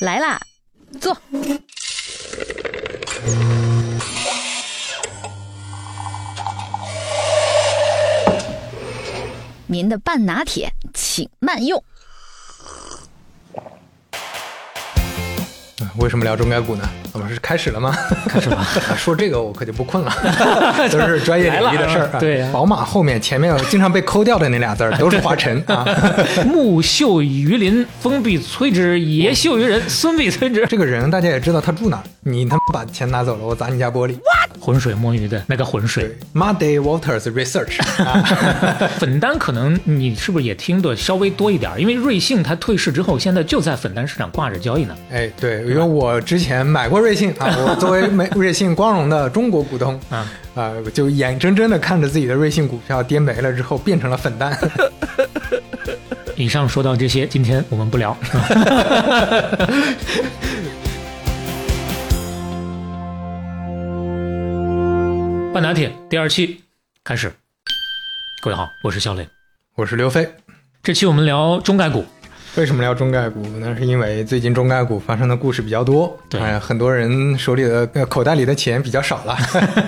来啦，坐。您的半拿铁，请慢用。为什么聊中概股呢？我们是开始了吗？开始了。说这个我可就不困了，都是专业领域的事儿。对，宝马后面前面经常被抠掉的那俩字儿都是华晨啊。木秀于林，风必摧之；野秀于人，孙必摧之。这个人大家也知道他住哪儿。你他妈把钱拿走了，我砸你家玻璃。浑水摸鱼的那个浑水。Muddy Waters Research 啊。粉单可能你是不是也听的稍微多一点？因为瑞幸它退市之后，现在就在粉单市场挂着交易呢。哎，对，因为我之前买过瑞幸啊，我作为美瑞幸光荣的中国股东啊啊，就眼睁睁的看着自己的瑞幸股票跌没了之后，变成了粉蛋。以上说到这些，今天我们不聊。半打铁第二期开始，各位好，我是肖磊，我是刘飞。这期我们聊中概股。为什么聊中概股？那是因为最近中概股发生的故事比较多，对，很多人手里的口袋里的钱比较少了。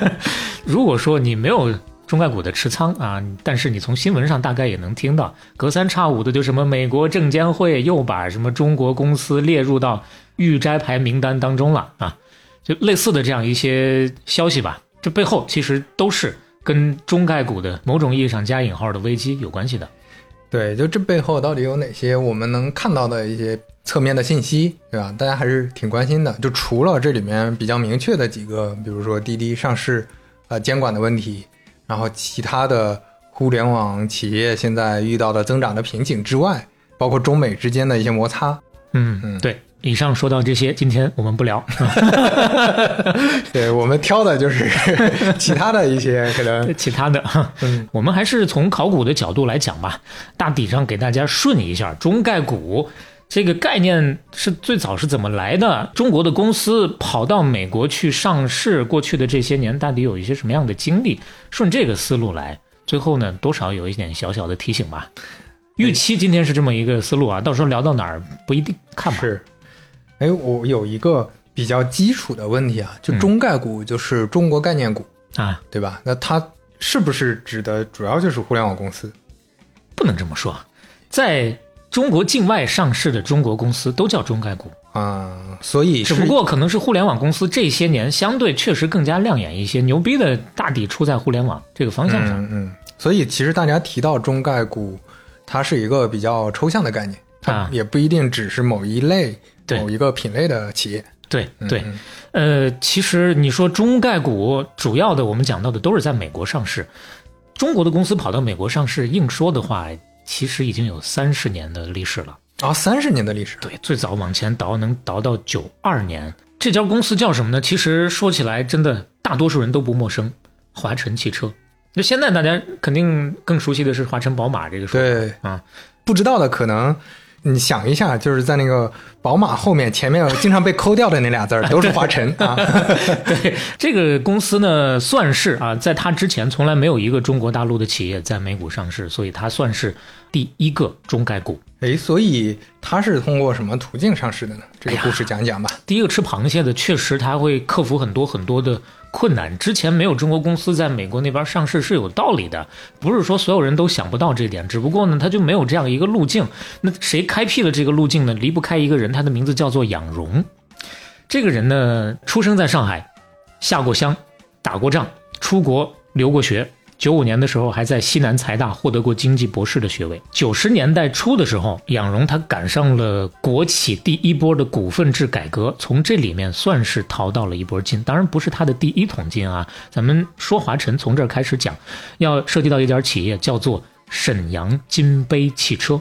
如果说你没有中概股的持仓啊，但是你从新闻上大概也能听到，隔三差五的就什么美国证监会又把什么中国公司列入到预摘牌名单当中了啊，就类似的这样一些消息吧。这背后其实都是跟中概股的某种意义上加引号的危机有关系的。对，就这背后到底有哪些我们能看到的一些侧面的信息，对吧？大家还是挺关心的。就除了这里面比较明确的几个，比如说滴滴上市，呃，监管的问题，然后其他的互联网企业现在遇到的增长的瓶颈之外，包括中美之间的一些摩擦。嗯嗯，对。以上说到这些，今天我们不聊。对我们挑的就是 其他的一些可能其他的。嗯，我们还是从考古的角度来讲吧，大体上给大家顺一下中概股这个概念是最早是怎么来的？中国的公司跑到美国去上市，过去的这些年到底有一些什么样的经历？顺这个思路来，最后呢，多少有一点小小的提醒吧。预期今天是这么一个思路啊，到时候聊到哪儿不一定看吧。是。哎，我有一个比较基础的问题啊，就中概股就是中国概念股啊，对吧？那它是不是指的主要就是互联网公司？不能这么说，在中国境外上市的中国公司都叫中概股啊，所以只不过可能是互联网公司这些年相对确实更加亮眼一些，牛逼的大抵出在互联网这个方向上。嗯，所以其实大家提到中概股，它是一个比较抽象的概念，它也不一定只是某一类。某一个品类的企业，对对，呃，其实你说中概股主要的，我们讲到的都是在美国上市，中国的公司跑到美国上市，硬说的话，其实已经有三十年的历史了。啊，三十年的历史，对，最早往前倒能倒到九二年，这家公司叫什么呢？其实说起来，真的大多数人都不陌生，华晨汽车。那现在大家肯定更熟悉的是华晨宝马这个说法，对。啊，不知道的可能。你想一下，就是在那个宝马后面前面经常被抠掉的那俩字儿，都是华晨 啊。对，这个公司呢，算是啊，在它之前从来没有一个中国大陆的企业在美股上市，所以它算是第一个中概股。哎，所以它是通过什么途径上市的呢？这个故事讲一讲吧。第一个吃螃蟹的，确实它会克服很多很多的。困难之前没有中国公司在美国那边上市是有道理的，不是说所有人都想不到这点，只不过呢，他就没有这样一个路径。那谁开辟了这个路径呢？离不开一个人，他的名字叫做杨荣。这个人呢，出生在上海，下过乡，打过仗，出国留过学。九五年的时候，还在西南财大获得过经济博士的学位。九十年代初的时候，仰荣他赶上了国企第一波的股份制改革，从这里面算是淘到了一波金。当然不是他的第一桶金啊。咱们说华晨，从这儿开始讲，要涉及到一家企业，叫做沈阳金杯汽车。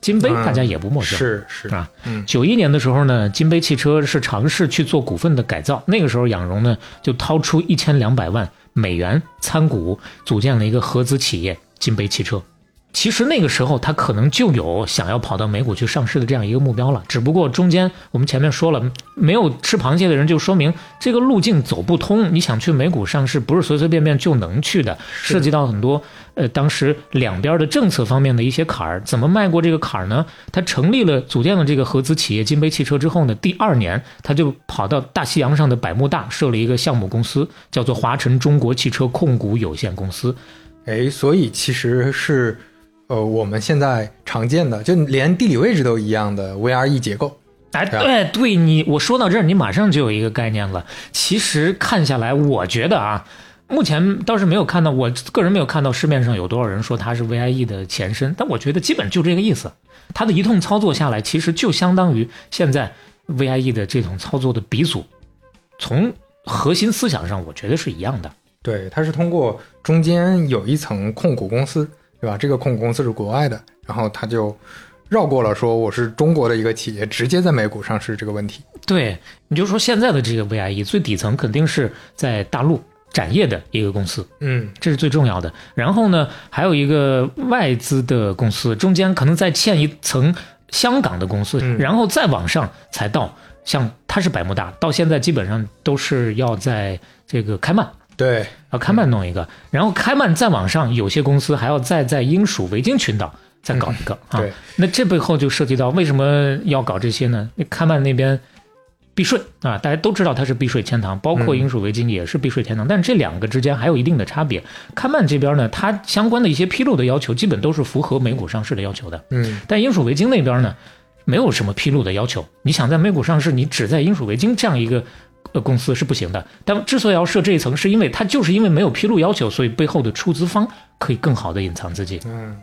金杯大家也不陌生，是是啊。九一年的时候呢，金杯汽车是尝试去做股份的改造，那个时候仰荣呢就掏出一千两百万。美元参股组建了一个合资企业金杯汽车，其实那个时候他可能就有想要跑到美股去上市的这样一个目标了，只不过中间我们前面说了，没有吃螃蟹的人就说明这个路径走不通。你想去美股上市，不是随随便便就能去的，涉及到很多呃当时两边的政策方面的一些坎儿。怎么迈过这个坎儿呢？他成立了组建了这个合资企业金杯汽车之后呢，第二年他就跑到大西洋上的百慕大设了一个项目公司，叫做华晨中国汽车控股有限公司。哎，所以其实是。呃，我们现在常见的，就连地理位置都一样的 VRE 结构。哎，对，对你我说到这儿，你马上就有一个概念了。其实看下来，我觉得啊，目前倒是没有看到，我个人没有看到市面上有多少人说它是 VIE 的前身，但我觉得基本就这个意思。它的一通操作下来，其实就相当于现在 VIE 的这种操作的鼻祖。从核心思想上，我觉得是一样的。对，它是通过中间有一层控股公司。对吧？这个控股公司是国外的，然后他就绕过了说我是中国的一个企业，直接在美股上市这个问题。对，你就说现在的这个 VIE 最底层肯定是在大陆展业的一个公司，嗯，这是最重要的。然后呢，还有一个外资的公司，中间可能再嵌一层香港的公司，然后再往上才到像它是百慕大，到现在基本上都是要在这个开曼。对，要开曼弄一个，然后开曼再往上，有些公司还要再在英属维京群岛再搞一个啊。对，那这背后就涉及到为什么要搞这些呢？那开曼那边避税啊，大家都知道它是避税天堂，包括英属维京也是避税天堂，但是这两个之间还有一定的差别。开曼这边呢，它相关的一些披露的要求基本都是符合美股上市的要求的。嗯，但英属维京那边呢，没有什么披露的要求。你想在美股上市，你只在英属维京这样一个。呃，公司是不行的。但之所以要设这一层，是因为它就是因为没有披露要求，所以背后的出资方可以更好的隐藏自己。嗯，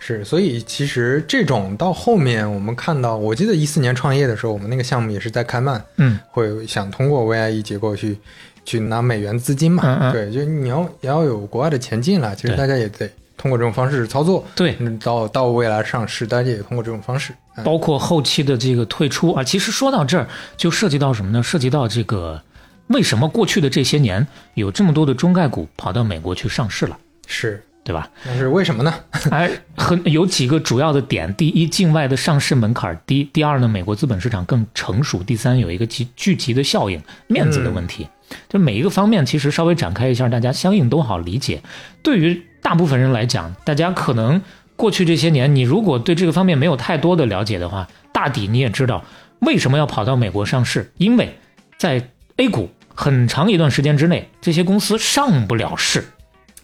是。所以其实这种到后面我们看到，我记得一四年创业的时候，我们那个项目也是在开曼，嗯，会想通过 VIE 结构去去拿美元资金嘛。嗯嗯。对，就你要也要有国外的钱进来，其实大家也得通过这种方式操作。对，到到未来上市，大家也通过这种方式。包括后期的这个退出啊，其实说到这儿就涉及到什么呢？涉及到这个为什么过去的这些年有这么多的中概股跑到美国去上市了？是对吧？那是为什么呢？哎，很有几个主要的点：第一，境外的上市门槛低；第二呢，美国资本市场更成熟；第三，有一个集聚集的效应，面子的问题。就每一个方面，其实稍微展开一下，大家相应都好理解。对于大部分人来讲，大家可能。过去这些年，你如果对这个方面没有太多的了解的话，大抵你也知道为什么要跑到美国上市，因为在 A 股很长一段时间之内，这些公司上不了市，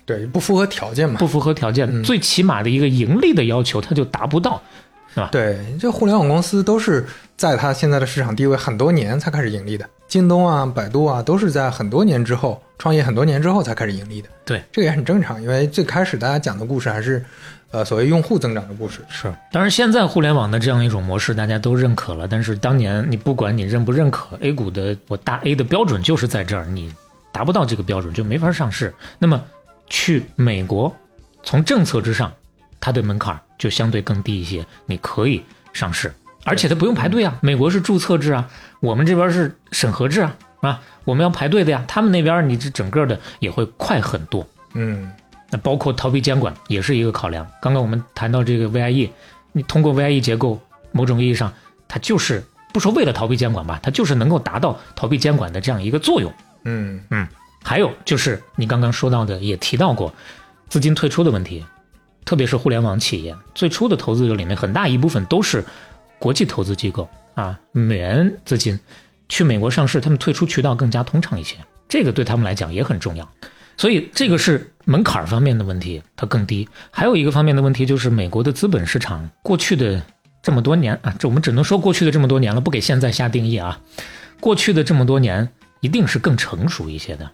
对，不符合条件嘛，不符合条件，最起码的一个盈利的要求，它就达不到，是吧？对，这互联网公司都是在它现在的市场地位很多年才开始盈利的，京东啊、百度啊，都是在很多年之后创业很多年之后才开始盈利的。对，这个也很正常，因为最开始大家讲的故事还是。呃，所谓用户增长的故事是，当然现在互联网的这样一种模式大家都认可了，但是当年你不管你认不认可，A 股的我大 A 的标准就是在这儿，你达不到这个标准就没法上市。那么去美国，从政策之上，它的门槛就相对更低一些，你可以上市，而且它不用排队啊。美国是注册制啊，我们这边是审核制啊，啊，我们要排队的呀。他们那边你这整个的也会快很多，嗯。那包括逃避监管也是一个考量。刚刚我们谈到这个 VIE，你通过 VIE 结构，某种意义上，它就是不说为了逃避监管吧，它就是能够达到逃避监管的这样一个作用。嗯嗯。还有就是你刚刚说到的，也提到过资金退出的问题，特别是互联网企业最初的投资者里面，很大一部分都是国际投资机构啊，美元资金去美国上市，他们退出渠道更加通畅一些，这个对他们来讲也很重要。所以这个是门槛方面的问题，它更低。还有一个方面的问题就是美国的资本市场过去的这么多年啊，这我们只能说过去的这么多年了，不给现在下定义啊。过去的这么多年一定是更成熟一些的。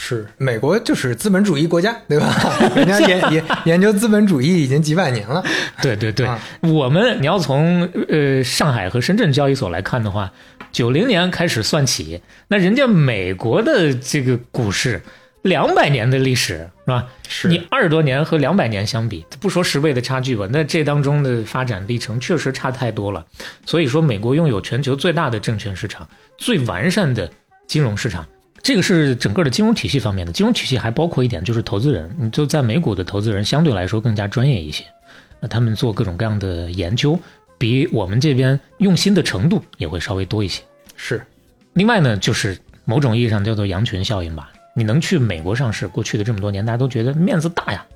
是美国就是资本主义国家，对吧？人家研 研研究资本主义已经几百年了。对对对，我们你要从呃上海和深圳交易所来看的话，九零年开始算起，那人家美国的这个股市。两百年的历史是吧？是你二十多年和两百年相比，不说十倍的差距吧，那这当中的发展历程确实差太多了。所以说，美国拥有全球最大的证券市场、最完善的金融市场，这个是整个的金融体系方面的。金融体系还包括一点，就是投资人，你就在美股的投资人相对来说更加专业一些。那他们做各种各样的研究，比我们这边用心的程度也会稍微多一些。是，另外呢，就是某种意义上叫做羊群效应吧。你能去美国上市，过去的这么多年，大家都觉得面子大呀，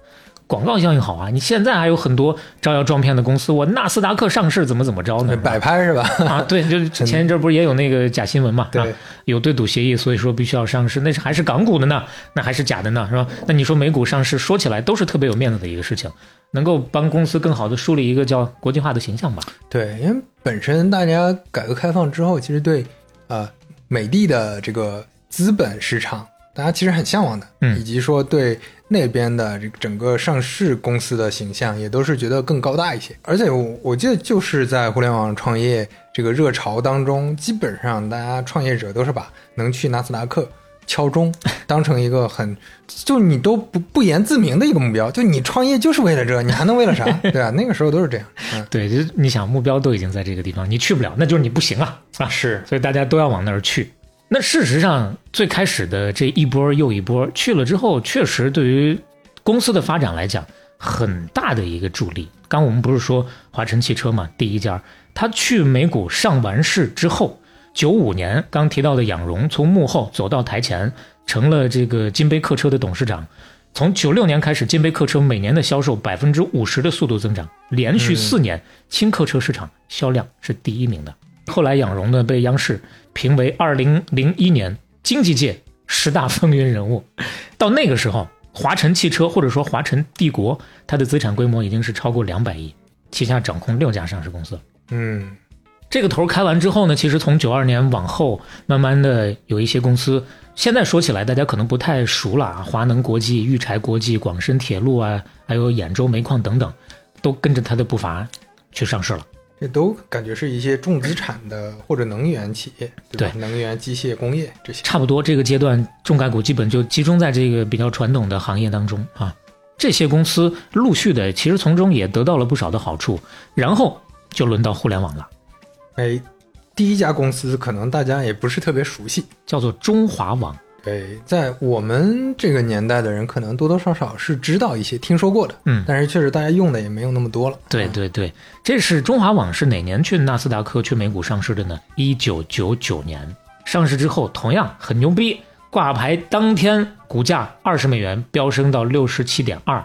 广告效应好啊。你现在还有很多招摇撞骗的公司，我纳斯达克上市怎么怎么着呢？摆拍是吧？啊，对，就 前一阵不是也有那个假新闻嘛？对啊，有对赌协议，所以说必须要上市，那是还是港股的呢？那还是假的呢？是吧？那你说美股上市，说起来都是特别有面子的一个事情，能够帮公司更好的树立一个叫国际化的形象吧？对，因为本身大家改革开放之后，其实对呃美的的这个资本市场，大家其实很向往的，嗯以及说对那边的这个整个上市公司的形象，也都是觉得更高大一些。而且我我记得就是在互联网创业这个热潮当中，基本上大家创业者都是把能去纳斯达克。敲钟 当成一个很，就你都不不言自明的一个目标，就你创业就是为了这，你还能为了啥？对啊？那个时候都是这样。嗯，对，就你想目标都已经在这个地方，你去不了，那就是你不行啊，啊，是所以大家都要往那儿去。那事实上，最开始的这一波又一波去了之后，确实对于公司的发展来讲，很大的一个助力。刚我们不是说华晨汽车嘛，第一家，他去美股上完市之后，九五年刚提到的仰荣从幕后走到台前，成了这个金杯客车的董事长。从九六年开始，金杯客车每年的销售百分之五十的速度增长，连续四年轻客车市场销量是第一名的。后来杨荣呢被央视评为二零零一年经济界十大风云人物，到那个时候，华晨汽车或者说华晨帝国，它的资产规模已经是超过两百亿，旗下掌控六家上市公司。嗯，这个头开完之后呢，其实从九二年往后，慢慢的有一些公司，现在说起来大家可能不太熟了啊，华能国际、玉柴国际、广深铁路啊，还有兖州煤矿等等，都跟着它的步伐去上市了。这都感觉是一些重资产的或者能源企业，对吧？能源、机械、工业这些。差不多这个阶段，重概股基本就集中在这个比较传统的行业当中啊。这些公司陆续的，其实从中也得到了不少的好处，然后就轮到互联网了，哎，第一家公司可能大家也不是特别熟悉，叫做中华网。对，在我们这个年代的人，可能多多少少是知道一些、听说过的，嗯，但是确实大家用的也没有那么多了。对对对，这是中华网是哪年去纳斯达克、去美股上市的呢？一九九九年上市之后，同样很牛逼，挂牌当天股价二十美元飙升到六十七点二，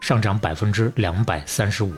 上涨百分之两百三十五。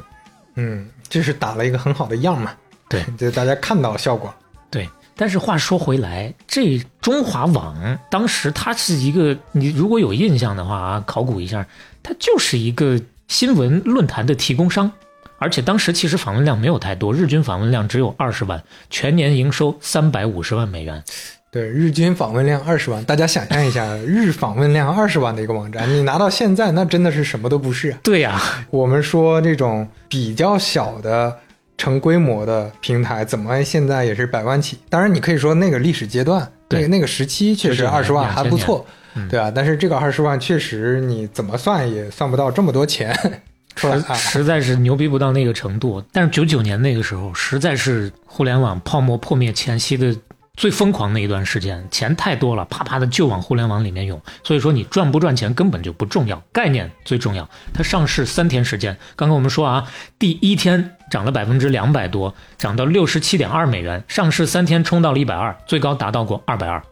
嗯，这是打了一个很好的样嘛。对，就大家看到效果。对，但是话说回来，这中华网当时它是一个，你如果有印象的话啊，考古一下，它就是一个新闻论坛的提供商，而且当时其实访问量没有太多，日均访问量只有二十万，全年营收三百五十万美元。对，日均访问量二十万，大家想象一下，日访问量二十万的一个网站，你拿到现在，那真的是什么都不是啊。对呀、我们说这种比较小的成规模的平台，怎么现在也是百万起？当然，你可以说那个历史阶段，那对个那个时期确实二十万还不错，嗯对啊。但是这个二十万确实你怎么算也算不到这么多钱 出来啊。实在是牛逼不到那个程度。但是九九年那个时候，实在是互联网泡沫破灭前夕的最疯狂那一段时间，钱太多了，啪啪的就往互联网里面涌。所以说你赚不赚钱根本就不重要，概念最重要。它上市三天时间，刚刚我们说啊，第一天涨了百分之两百多，涨到六十七点二美元，上市三天冲到了一百二，最高达到过二百二。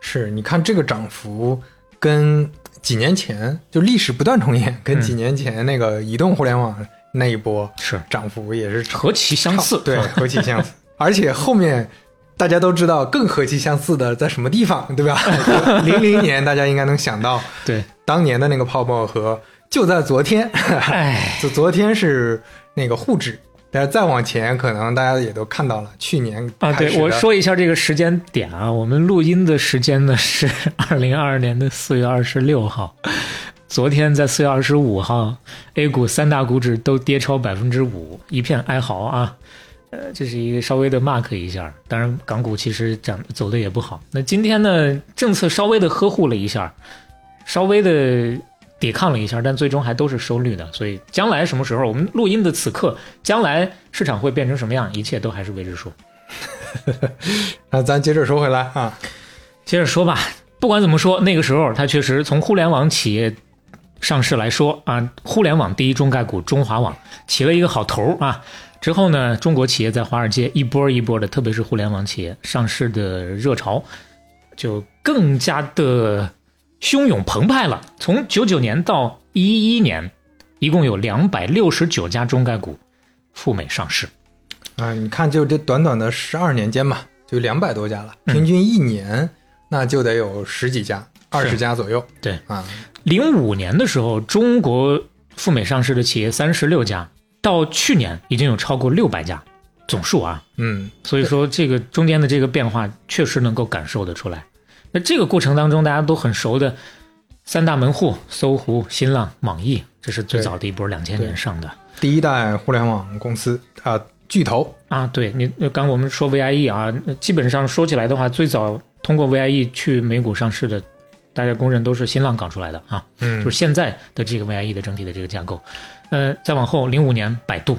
是，你看这个涨幅跟几年前就历史不断重演，跟嗯几年前那个移动互联网那一波是涨幅也是何其相似，对，何其相似。而且后面大家都知道更何其相似的在什么地方，对吧？零零年大家应该能想到对，当年的那个泡沫和就在昨天，哎，就昨天是那个沪指。但是再往前，可能大家也都看到了，去年啊，对，我说一下这个时间点啊，我们录音的时间呢是 二零二二年的四月二十六号，昨天在四月二十五号，A 股三大股指都跌超百分之五，一片哀嚎啊。呃，这是一个稍微的 mark 一下，当然港股其实涨走的也不好。那今天呢，政策稍微的呵护了一下，稍微的抵抗了一下，但最终还都是收绿的。所以将来什么时候，我们录音的此刻，将来市场会变成什么样，一切都还是未知数。那咱接着说回来啊，接着说吧，不管怎么说，那个时候它确实从互联网企业上市来说啊，互联网第一中概股中华网起了一个好头啊。之后呢，中国企业在华尔街一波一波的，特别是互联网企业上市的热潮，就更加的汹涌澎湃了。从九九年到一一年，一共有两百六十九家中概股赴美上市。啊，你看，就这短短的十二年间吧，就两百多家了，平均一年那就得有十几家，二十家左右。对啊，零五年的时候，中国赴美上市的企业三十六家，到去年已经有超过六百家，总数啊。嗯，所以说，这个中间的这个变化确实能够感受得出来。那这个过程当中，大家都很熟的三大门户：搜狐、新浪、网易，这是最早的一波两千年上的第一代互联网公司啊，巨头。啊。对你刚我们说 VIE 啊，基本上说起来的话，最早通过 VIE 去美股上市的，大家公认都是新浪搞出来的啊。嗯，就是现在的这个 VIE 的整体的这个架构。呃，再往后，零五年百度，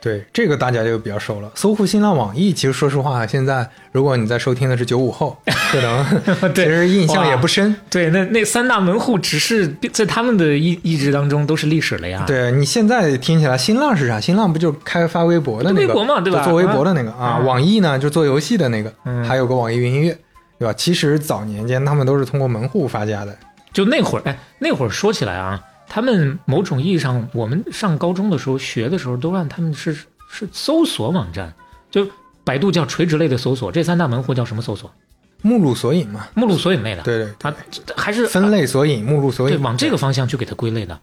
对这个大家就比较熟了。搜狐、新浪、网易，其实说实话，现在如果你在收听的是九五后，可能 其实印象也不深。对，那那三大门户只是在他们的意意志当中都是历史了呀。对你现在听起来，新浪是啥？新浪不就开发微博的那个？微博嘛，对吧？做微博的那个啊。嗯网易呢，就做游戏的那个，嗯还有个网易云音乐，对吧？其实早年间他们都是通过门户发家的。就那会儿，哎，那会儿说起来啊，他们某种意义上，我们上高中的时候学的时候，都让他们是是搜索网站，就百度叫垂直类的搜索，这三大门户叫什么搜索？目录索引嘛，目录索引类的。对对，啊，还是分类索引、目录索引，对往这个方向去给它归类的。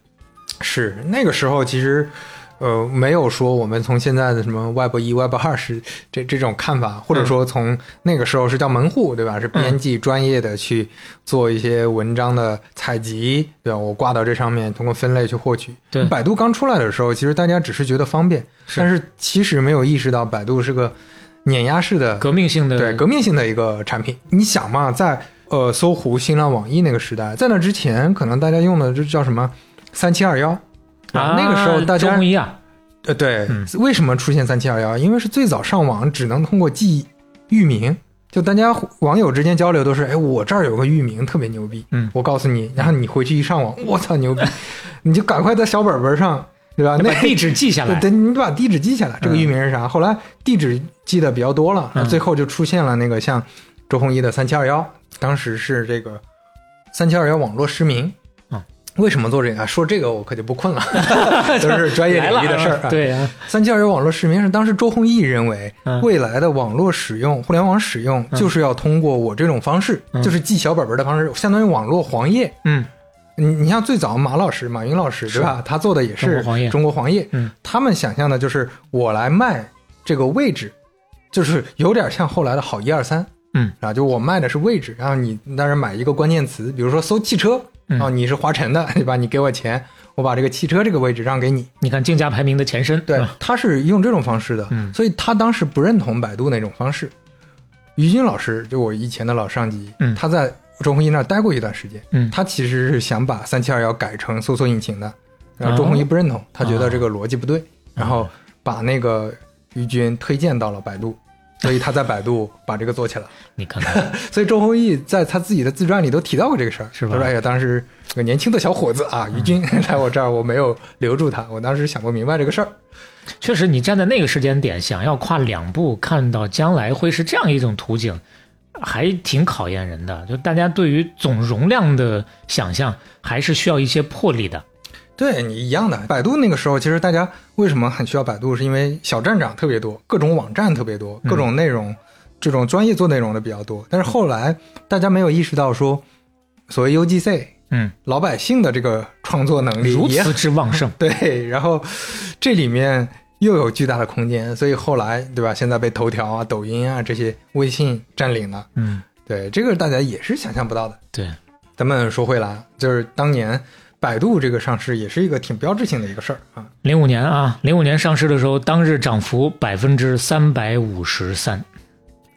是那个时候其实。呃，没有说我们从现在的什么 Web 一、Web 二是这这种看法，或者说从那个时候是叫门户，对吧？是编辑专业的去做一些文章的采集，对吧？我挂到这上面，通过分类去获取。对百度刚出来的时候，其实大家只是觉得方便，是但是其实没有意识到百度是个碾压式的革命性的对革命性的一个产品。你想嘛，在呃搜狐、新浪、网易那个时代，在那之前，可能大家用的这叫什么三七二幺啊，那个时候大家周鸿祎啊，呃，对，嗯为什么出现三七二幺？因为是最早上网只能通过记域名，就大家网友之间交流都是，哎，我这儿有个域名特别牛逼，嗯我告诉你，然后你回去一上网，我操牛逼，你就赶快在小本本上，对吧？那把地址记下来。对，你把地址记下来，这个域名是啥？后来地址记得比较多了，嗯最后就出现了那个像周鸿祎的三七二幺，当时是这个三七二幺网络实名。嗯为什么做这个？说这个我可就不困了，都是专业领域的事儿啊。对呀，三七二幺网络实名是当时周鸿祎认为嗯，未来的网络使用、互联网使用嗯就是要通过我这种方式，嗯就是记小本本的方式，相当于网络黄页。嗯你你像最早马老师、马云老师对吧？他做的也是中国黄页。嗯他们想象的就是我来卖这个位置，就是有点像后来的好一二三。嗯啊，就我卖的是位置，然后你当然买一个关键词，比如说搜汽车，嗯啊，你是华晨的对吧？你给我钱，我把这个汽车这个位置让给你。你看竞价排名的前身，对，他是用这种方式的，嗯所以他当时不认同百度那种方式。于军老师就我以前的老上级，嗯他在周鸿祎那儿待过一段时间，嗯他其实是想把三七二幺改成搜索引擎的，然后周鸿祎不认同，他觉得这个逻辑不对，然后把那个于军推荐到了百度，所以他在百度把这个做起来。你看看，所以周鸿祎在他自己的自传里都提到过这个事儿，是吧他说：“哎呀，当时年轻的小伙子啊，于军 来我这儿，我没有留住他，我当时想不明白这个事儿。”确实，你站在那个时间点，想要跨两步看到将来会是这样一种图景，还挺考验人的。就大家对于总容量的想象，还是需要一些魄力的。对你一样的，百度那个时候，其实大家为什么很需要百度，是因为小站长特别多，各种网站特别多，嗯各种内容，这种专业做内容的比较多。但是后来大家没有意识到说，所谓 UGC 嗯，老百姓的这个创作能力如此之旺盛。对，然后这里面又有巨大的空间，所以后来对吧？现在被头条啊、抖音啊这些微信占领了。嗯，对，这个大家也是想象不到的。对，咱们说回来，就是当年百度这个上市也是一个挺标志性的一个事儿啊。零五年啊，零五年上市的时候，当日涨幅百分之三百五十三，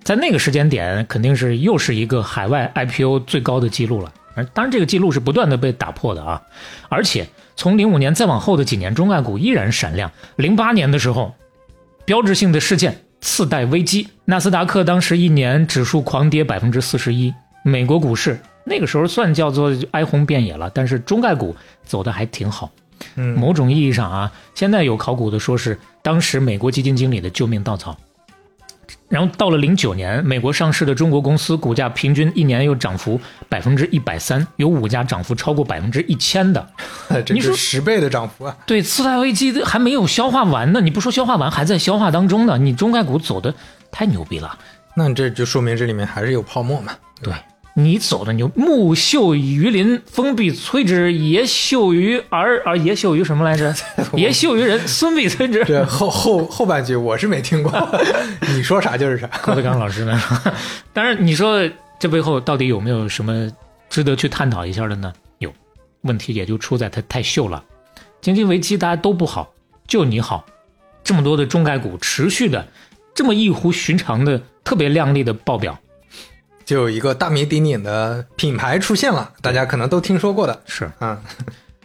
在那个时间点，肯定是又是一个海外 IPO 最高的记录了。当然，这个记录是不断的被打破的啊！而且从零五年再往后的几年，中概股依然闪亮。零八年的时候，标志性的事件次贷危机，纳斯达克当时一年指数狂跌百分之四十一，美国股市那个时候算叫做哀鸿遍野了，但是中概股走的还挺好。嗯，某种意义上啊，现在有考古的说是当时美国基金经理的救命稻草。然后到了零九年，美国上市的中国公司股价平均一年又涨幅百分之一百三，有五家涨幅超过百分之一千的。这是你说十倍的涨幅啊！对，次贷危机还没有消化完呢，你不说消化完，还在消化当中呢。你中概股走的太牛逼了，那这就说明这里面还是有泡沫嘛。对你走的牛，木秀于林，风必摧之；叶秀于儿，啊，叶秀于什么来着？叶秀于人，孙必摧之。对后后后半句我是没听过，你说啥就是啥。郭德纲老师呢？当然，你说这背后到底有没有什么值得去探讨一下的呢？有，问题也就出在它太秀了。经济危机大家都不好，就你好，这么多的中概股持续的这么异乎寻常的特别亮丽的报表，就有一个大名鼎鼎的品牌出现了，大家可能都听说过的。是。啊。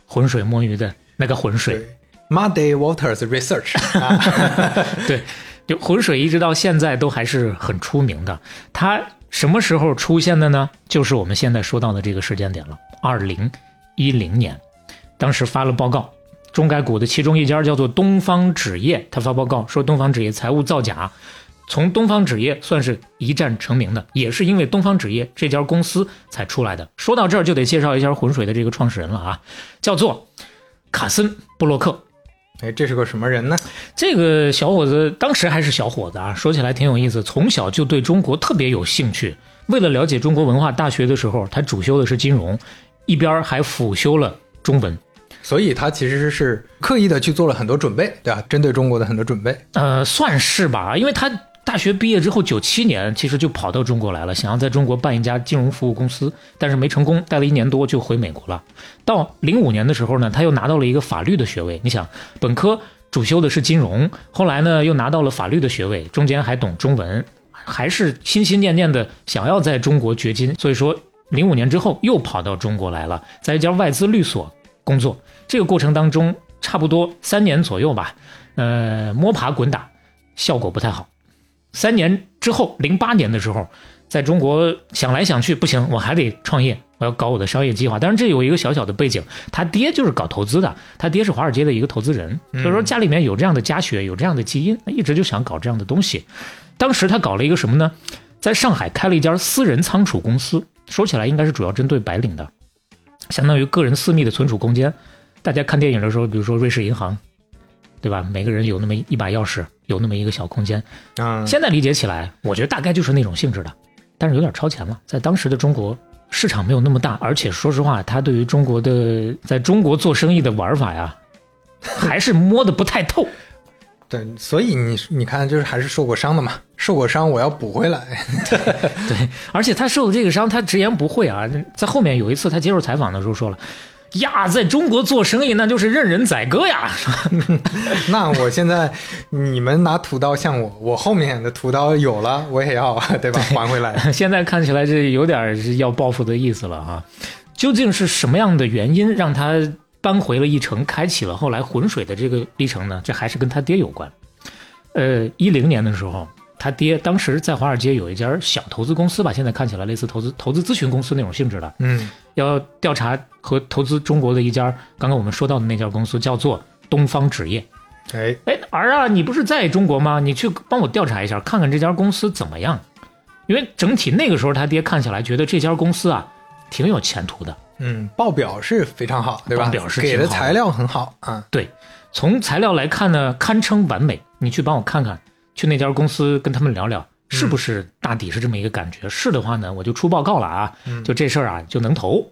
浑水摸鱼的那个浑水，对，Muddy Waters Research 啊，对，就浑水一直到现在都还是很出名的。它什么时候出现的呢？就是我们现在说到的这个时间点了，二零一零年，当时发了报告，中概股的其中一家叫做东方纸业，他发报告说东方纸业财务造假。从东方纸业算是一战成名的，也是因为东方纸业这家公司才出来的。说到这儿，就得介绍一下浑水的这个创始人了啊，叫做卡森·布洛克。哎，这是个什么人呢？这个小伙子当时还是小伙子啊，说起来挺有意思，从小就对中国特别有兴趣。为了了解中国文化，大学的时候他主修的是金融，一边还辅修了中文。所以他其实是刻意的去做了很多准备，对吧？针对中国的很多准备。呃，算是吧，因为他大学毕业之后，九七年其实就跑到中国来了，想要在中国办一家金融服务公司，但是没成功，待了一年多就回美国了。到零五年的时候呢，他又拿到了一个法律的学位。你想，本科主修的是金融，后来呢又拿到了法律的学位，中间还懂中文，还是心心念念的想要在中国掘金。所以说，零五年之后又跑到中国来了，在一家外资律所工作。这个过程当中，差不多三年左右吧，呃，摸爬滚打，效果不太好。三年之后，零八年的时候，在中国想来想去不行，我还得创业，我要搞我的商业计划。当然，这有一个小小的背景，他爹就是搞投资的，他爹是华尔街的一个投资人，所以说家里面有这样的家学，有这样的基因，一直就想搞这样的东西。当时他搞了一个什么呢？在上海开了一家私人仓储公司，说起来应该是主要针对白领的，相当于个人私密的存储空间。大家看电影的时候，比如说瑞士银行，对吧？每个人有那么一把钥匙，有那么一个小空间。啊，现在理解起来，我觉得大概就是那种性质的，但是有点超前了。在当时的中国，市场没有那么大，而且说实话，他对于中国的在中国做生意的玩法呀，还是摸得不太透。对，所以你你看，就是还是受过伤的嘛，受过伤我要补回来。对，而且他受的这个伤，他直言不讳啊。在后面有一次他接受采访的时候说了。呀，在中国做生意那就是任人宰割呀！那我现在你们拿屠刀向我，我后面的屠刀有了，我也要对吧？还回来。现在看起来这有点是要报复的意思了哈。究竟是什么样的原因让他扳回了一城，开启了后来浑水的这个历程呢？这还是跟他爹有关。呃，一零年的时候。他爹当时在华尔街有一家小投资公司吧，现在看起来类似投资投资咨询公司那种性质的，嗯，要调查和投资中国的一家刚刚我们说到的那家公司叫做东方纸业。哎哎，儿啊，你不是在中国吗？你去帮我调查一下，看看这家公司怎么样？因为整体那个时候他爹看起来觉得这家公司啊挺有前途的，嗯，报表是非常好，对吧？报表是给的材料很好啊，对，从材料来看呢，堪称完美。你去帮我看看。去那家公司跟他们聊聊，是不是大抵是这么一个感觉？是的话呢，我就出报告了啊，就这事儿啊就能投。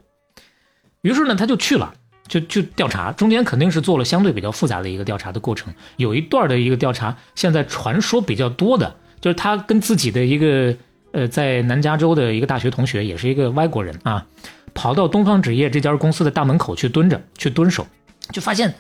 于是呢，他就去了，就就调查，中间肯定是做了相对比较复杂的一个调查的过程。有一段的一个调查，现在传说比较多的，就是他跟自己的一个呃在南加州的一个大学同学，也是一个外国人啊，跑到东方纸业这家公司的大门口去蹲着，去蹲守，就发现。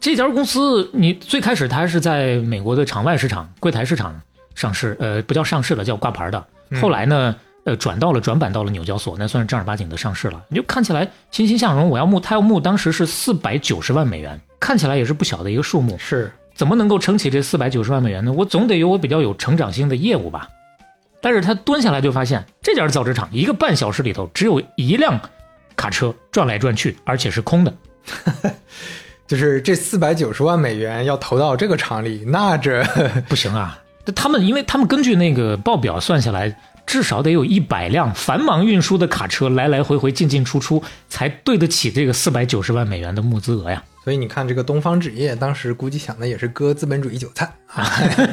这家公司，你最开始它是在美国的场外市场、柜台市场上市，呃，不叫上市了，叫挂牌的。后来呢，呃，转到了转板到了纽交所，那算是正儿八经的上市了。你就看起来欣欣向荣。我要募，他要募，当时是四百九十万美元，看起来也是不小的一个数目。是，怎么能够撑起这四百九十万美元呢？我总得有我比较有成长性的业务吧。但是他蹲下来就发现，这家造纸厂一个半小时里头只有一辆卡车转来转去，而且是空的。就是这四百九十万美元要投到这个厂里，那这 不行啊！他们因为他们根据那个报表算下来，至少得有一百辆繁忙运输的卡车来来回回进进出出，才对得起这个四百九十万美元的募资额呀。所以你看，这个东方纸业当时估计想的也是割资本主义韭菜啊，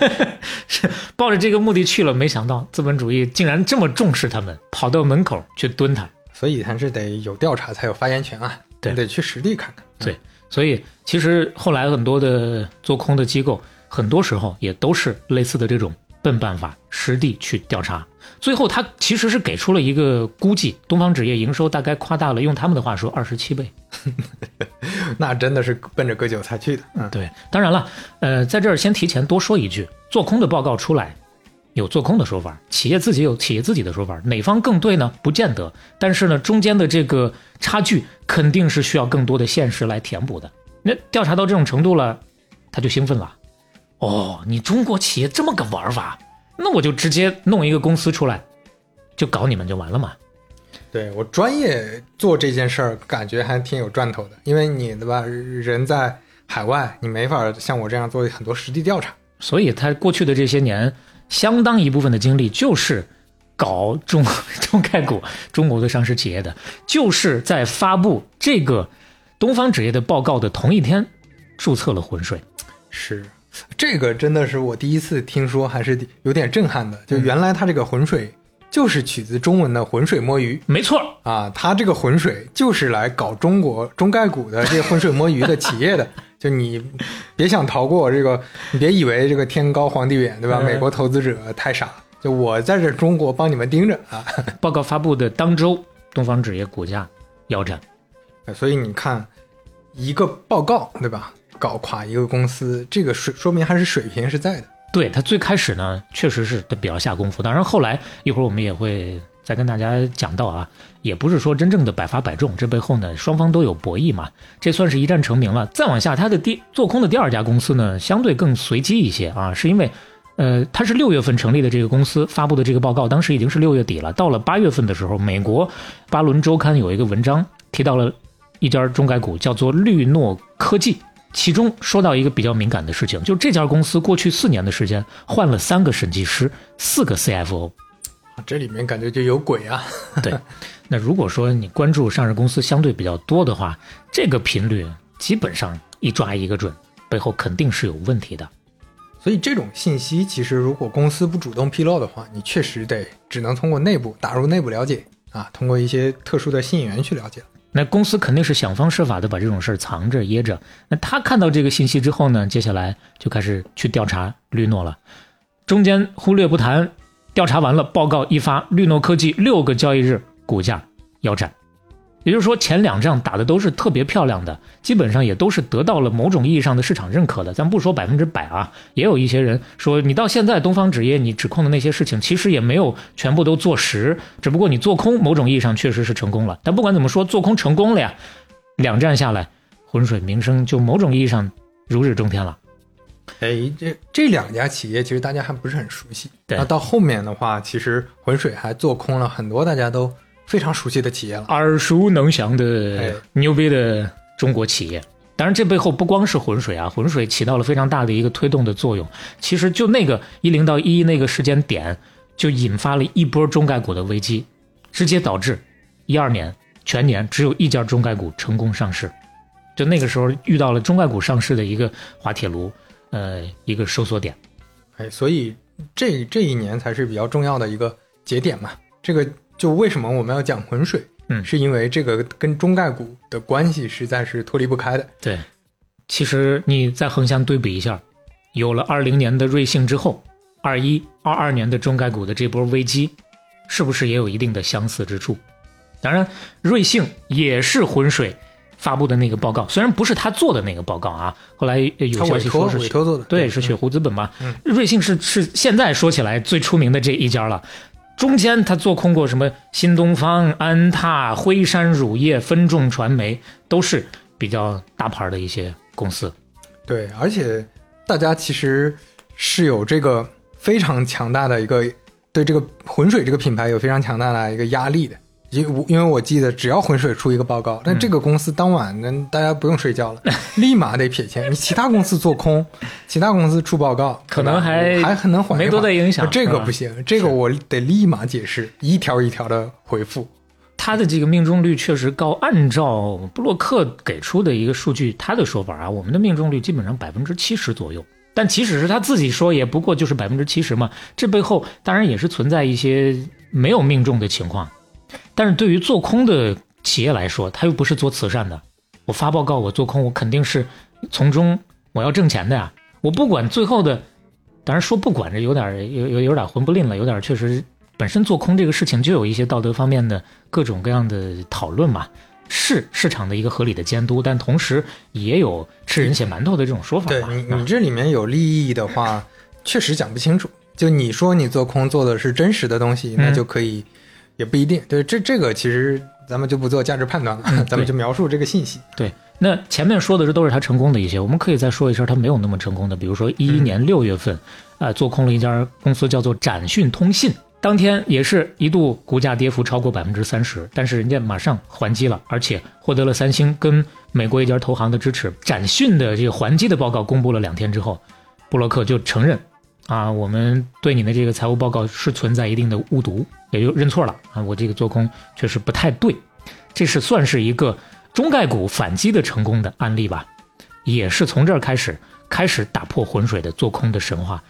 是抱着这个目的去了，没想到资本主义竟然这么重视他们，跑到门口去蹲他。所以还是得有调查才有发言权啊，对，得去实地看看。对，所以其实后来很多的做空的机构，很多时候也都是类似的这种笨办法，实地去调查。最后他其实是给出了一个估计，东方纸业营收大概夸大了，用他们的话说，二十七倍。那真的是奔着割韭菜去的。嗯，对。当然了，呃，在这儿先提前多说一句，做空的报告出来，有做空的说法，企业自己有企业自己的说法，哪方更对呢？不见得。但是呢，中间的这个差距肯定是需要更多的现实来填补的。那调查到这种程度了，他就兴奋了。哦，你中国企业这么个玩法，那我就直接弄一个公司出来，就搞你们就完了嘛。对我专业做这件事儿，感觉还挺有赚头的，因为你对吧，人在海外，你没法像我这样做很多实地调查。所以他过去的这些年，相当一部分的精力就是搞中 中概股、中国的上市企业的，就是在发布这个东方纸业的报告的同一天，注册了浑水。是，这个真的是我第一次听说，还是有点震撼的。就原来他这个浑水。就是取自中文的浑水摸鱼，没错啊，他这个浑水就是来搞中国中概股的这些浑水摸鱼的企业的，就你别想逃过这个，你别以为这个天高皇帝远，对吧？美国投资者太傻，就我在这中国帮你们盯着啊。报告发布的当周，东方纸业股价腰斩，所以你看一个报告，对吧？搞垮一个公司，这个水说明还是水平是在的。对他最开始呢，确实是比较下功夫。当然后来一会儿我们也会再跟大家讲到啊，也不是说真正的百发百中，这背后呢双方都有博弈嘛。这算是一战成名了。再往下，他的第做空的第二家公司呢，相对更随机一些啊，是因为，呃，他是六月份成立的这个公司发布的这个报告，当时已经是六月底了。到了八月份的时候，美国巴伦周刊有一个文章提到了一家中概股，叫做绿诺科技。其中说到一个比较敏感的事情，就这家公司过去四年的时间换了三个审计师，四个 CFO，这里面感觉就有鬼啊。对，那如果说你关注上市公司相对比较多的话，这个频率基本上一抓一个准，背后肯定是有问题的。所以这种信息其实如果公司不主动披露的话，你确实得只能通过内部打入内部了解啊，通过一些特殊的信源去了解。那公司肯定是想方设法的把这种事儿藏着掖着。那他看到这个信息之后呢，接下来就开始去调查绿诺了。中间忽略不谈，调查完了，报告一发，绿诺科技六个交易日股价腰斩。也就是说，前两仗打的都是特别漂亮的，基本上也都是得到了某种意义上的市场认可的。咱不说百分之百啊，也有一些人说，你到现在东方纸业你指控的那些事情，其实也没有全部都坐实，只不过你做空某种意义上确实是成功了。但不管怎么说，做空成功了呀，两战下来，浑水名声就某种意义上如日中天了。哎，这这两家企业其实大家还不是很熟悉。那到后面的话，其实浑水还做空了很多大家都。非常熟悉的企业了，耳熟能详的牛逼的中国企业。当然，这背后不光是浑水啊，浑水起到了非常大的一个推动的作用。其实就那个一零到一一那个时间点，就引发了一波中概股的危机，直接导致一二年全年只有一家中概股成功上市。就那个时候遇到了中概股上市的一个滑铁卢，呃，一个收缩点。哎，所以这这一年才是比较重要的一个节点嘛。这个。就为什么我们要讲浑水？嗯，是因为这个跟中概股的关系实在是脱离不开的。对，其实你再横向对比一下，有了二零年的瑞幸之后，二一二二年的中概股的这波危机，是不是也有一定的相似之处？当然，瑞幸也是浑水发布的那个报告，虽然不是他做的那个报告啊，后来有消息说是委托做的，对，是雪狐资本嘛。瑞幸是是现在说起来最出名的这一家了。中间他做空过什么新东方、安踏、辉山乳业、分众传媒，都是比较大牌的一些公司。对，而且大家其实是有这个非常强大的一个对这个浑水这个品牌有非常强大的一个压力的。因我因为我记得，只要浑水出一个报告，但这个公司当晚呢，大家不用睡觉了，立马得撇钱。你其他公司做空，其他公司出报告，可能还还很能缓，没多大影响。这个不行，这个我得立马解释，一条一条的回复。他的这个命中率确实高，按照布洛克给出的一个数据，他的说法啊，我们的命中率基本上百分之七十左右。但即使是他自己说，也不过就是百分之七十嘛。这背后当然也是存在一些没有命中的情况。但是对于做空的企业来说，他又不是做慈善的。我发报告，我做空，我肯定是从中我要挣钱的呀。我不管最后的，当然说不管这有点有有有点混不吝了，有点确实本身做空这个事情就有一些道德方面的各种各样的讨论嘛。是市场的一个合理的监督，但同时也有吃人血馒头的这种说法。对你，你这里面有利益的话，确实讲不清楚。就你说你做空做的是真实的东西，那就可以。也不一定，对这这个其实咱们就不做价值判断了，咱们就描述这个信息。对，那前面说的这都是他成功的一些，我们可以再说一下他没有那么成功的，比如说一一年六月份，啊，做空了一家公司叫做展讯通信，当天也是一度股价跌幅超过百分之三十，但是人家马上还击了，而且获得了三星跟美国一家投行的支持。展讯的这个还击的报告公布了两天之后，布洛克就承认。啊，我们对你的这个财务报告是存在一定的误读，也就认错了啊。我这个做空确实不太对，这是算是一个中概股反击的成功的案例吧，也是从这儿开始开始打破浑水的做空的神话。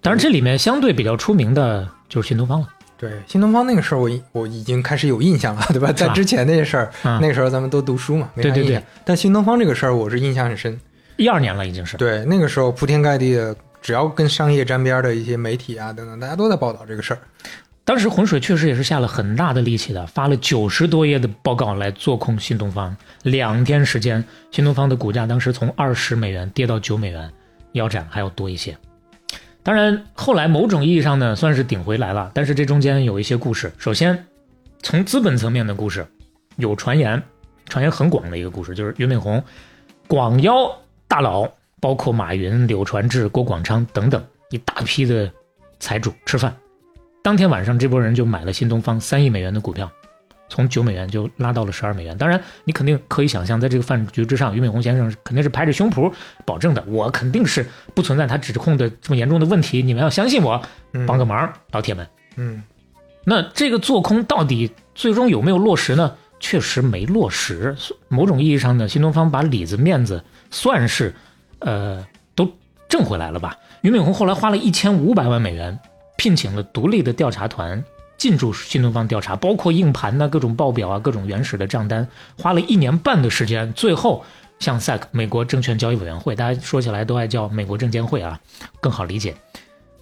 当然，这里面相对比较出名的就是新东方了。对，新东方那个事儿，我我已经开始有印象了，对吧？在之前那些事儿，那个时候咱们都读书嘛，没啥印象。但新东方这个事儿，我是印象很深，一二年了已经是。对，那个时候铺天盖地的。只要跟商业沾边的一些媒体啊等等，大家都在报道这个事儿。当时浑水确实也是下了很大的力气的，发了九十多页的报告来做空新东方。两天时间，新东方的股价当时从二十美元跌到九美元，腰斩还要多一些。当然，后来某种意义上呢，算是顶回来了。但是这中间有一些故事。首先，从资本层面的故事，有传言，传言很广的一个故事，就是俞敏洪广邀大佬。包括马云、柳传志、郭广昌等等一大批的财主吃饭，当天晚上这波人就买了新东方三亿美元的股票，从九美元就拉到了十二美元。当然，你肯定可以想象，在这个饭局之上，俞敏洪先生肯定是拍着胸脯保证的，我肯定是不存在他指控的这么严重的问题，你们要相信我，帮个忙，老铁们。嗯，那这个做空到底最终有没有落实呢？确实没落实。某种意义上呢，新东方把里子面子算是。呃，都挣回来了吧？俞敏洪后来花了一千五百万美元，聘请了独立的调查团进驻新东方调查，包括硬盘呐、各种报表啊、各种原始的账单，花了一年半的时间，最后向 SEC 美国证券交易委员会，大家说起来都爱叫美国证监会啊，更好理解，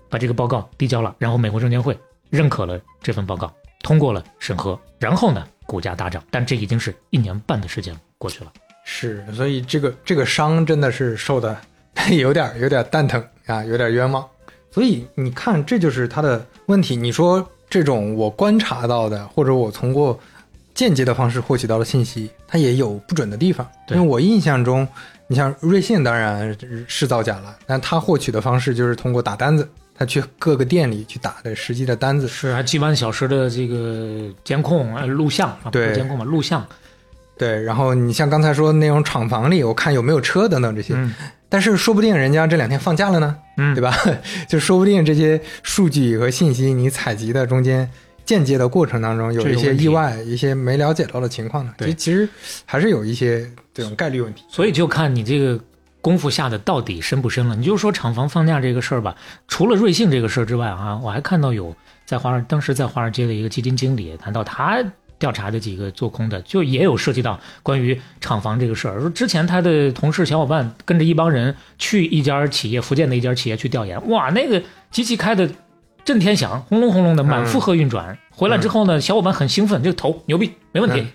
把这个报告递交了，然后美国证监会认可了这份报告，通过了审核，然后呢，股价大涨，但这已经是一年半的时间过去了。是，所以这个这个伤真的是受的 有点有点蛋疼啊，有点冤枉。所以你看，这就是他的问题。你说这种我观察到的，或者我通过间接的方式获取到的信息，它也有不准的地方。因为我印象中，你像瑞信当然是造假了，但他获取的方式就是通过打单子，他去各个店里去打的实际的单子，是还几万小时的这个监控啊录像啊，对监控嘛录像。对，然后你像刚才说那种厂房里，我看有没有车等等这些，但是说不定人家这两天放假了呢，对吧？就说不定这些数据和信息你采集的中间间接的过程当中有一些意外，一些没了解到的情况呢。对，其实还是有一些这种概率问题。所以就看你这个功夫下的到底深不深了。你就说厂房放假这个事儿吧，除了瑞幸这个事儿之外啊，我还看到有在华尔当时在华尔街的一个基金经理谈到他。调查的几个做空的，就也有涉及到关于厂房这个事儿。说之前他的同事小伙伴跟着一帮人去一家企业，福建的一家企业去调研，哇，那个机器开的震天响，轰隆轰隆的，满负荷运转。回来之后呢，小伙伴很兴奋，这个头牛逼，没问题。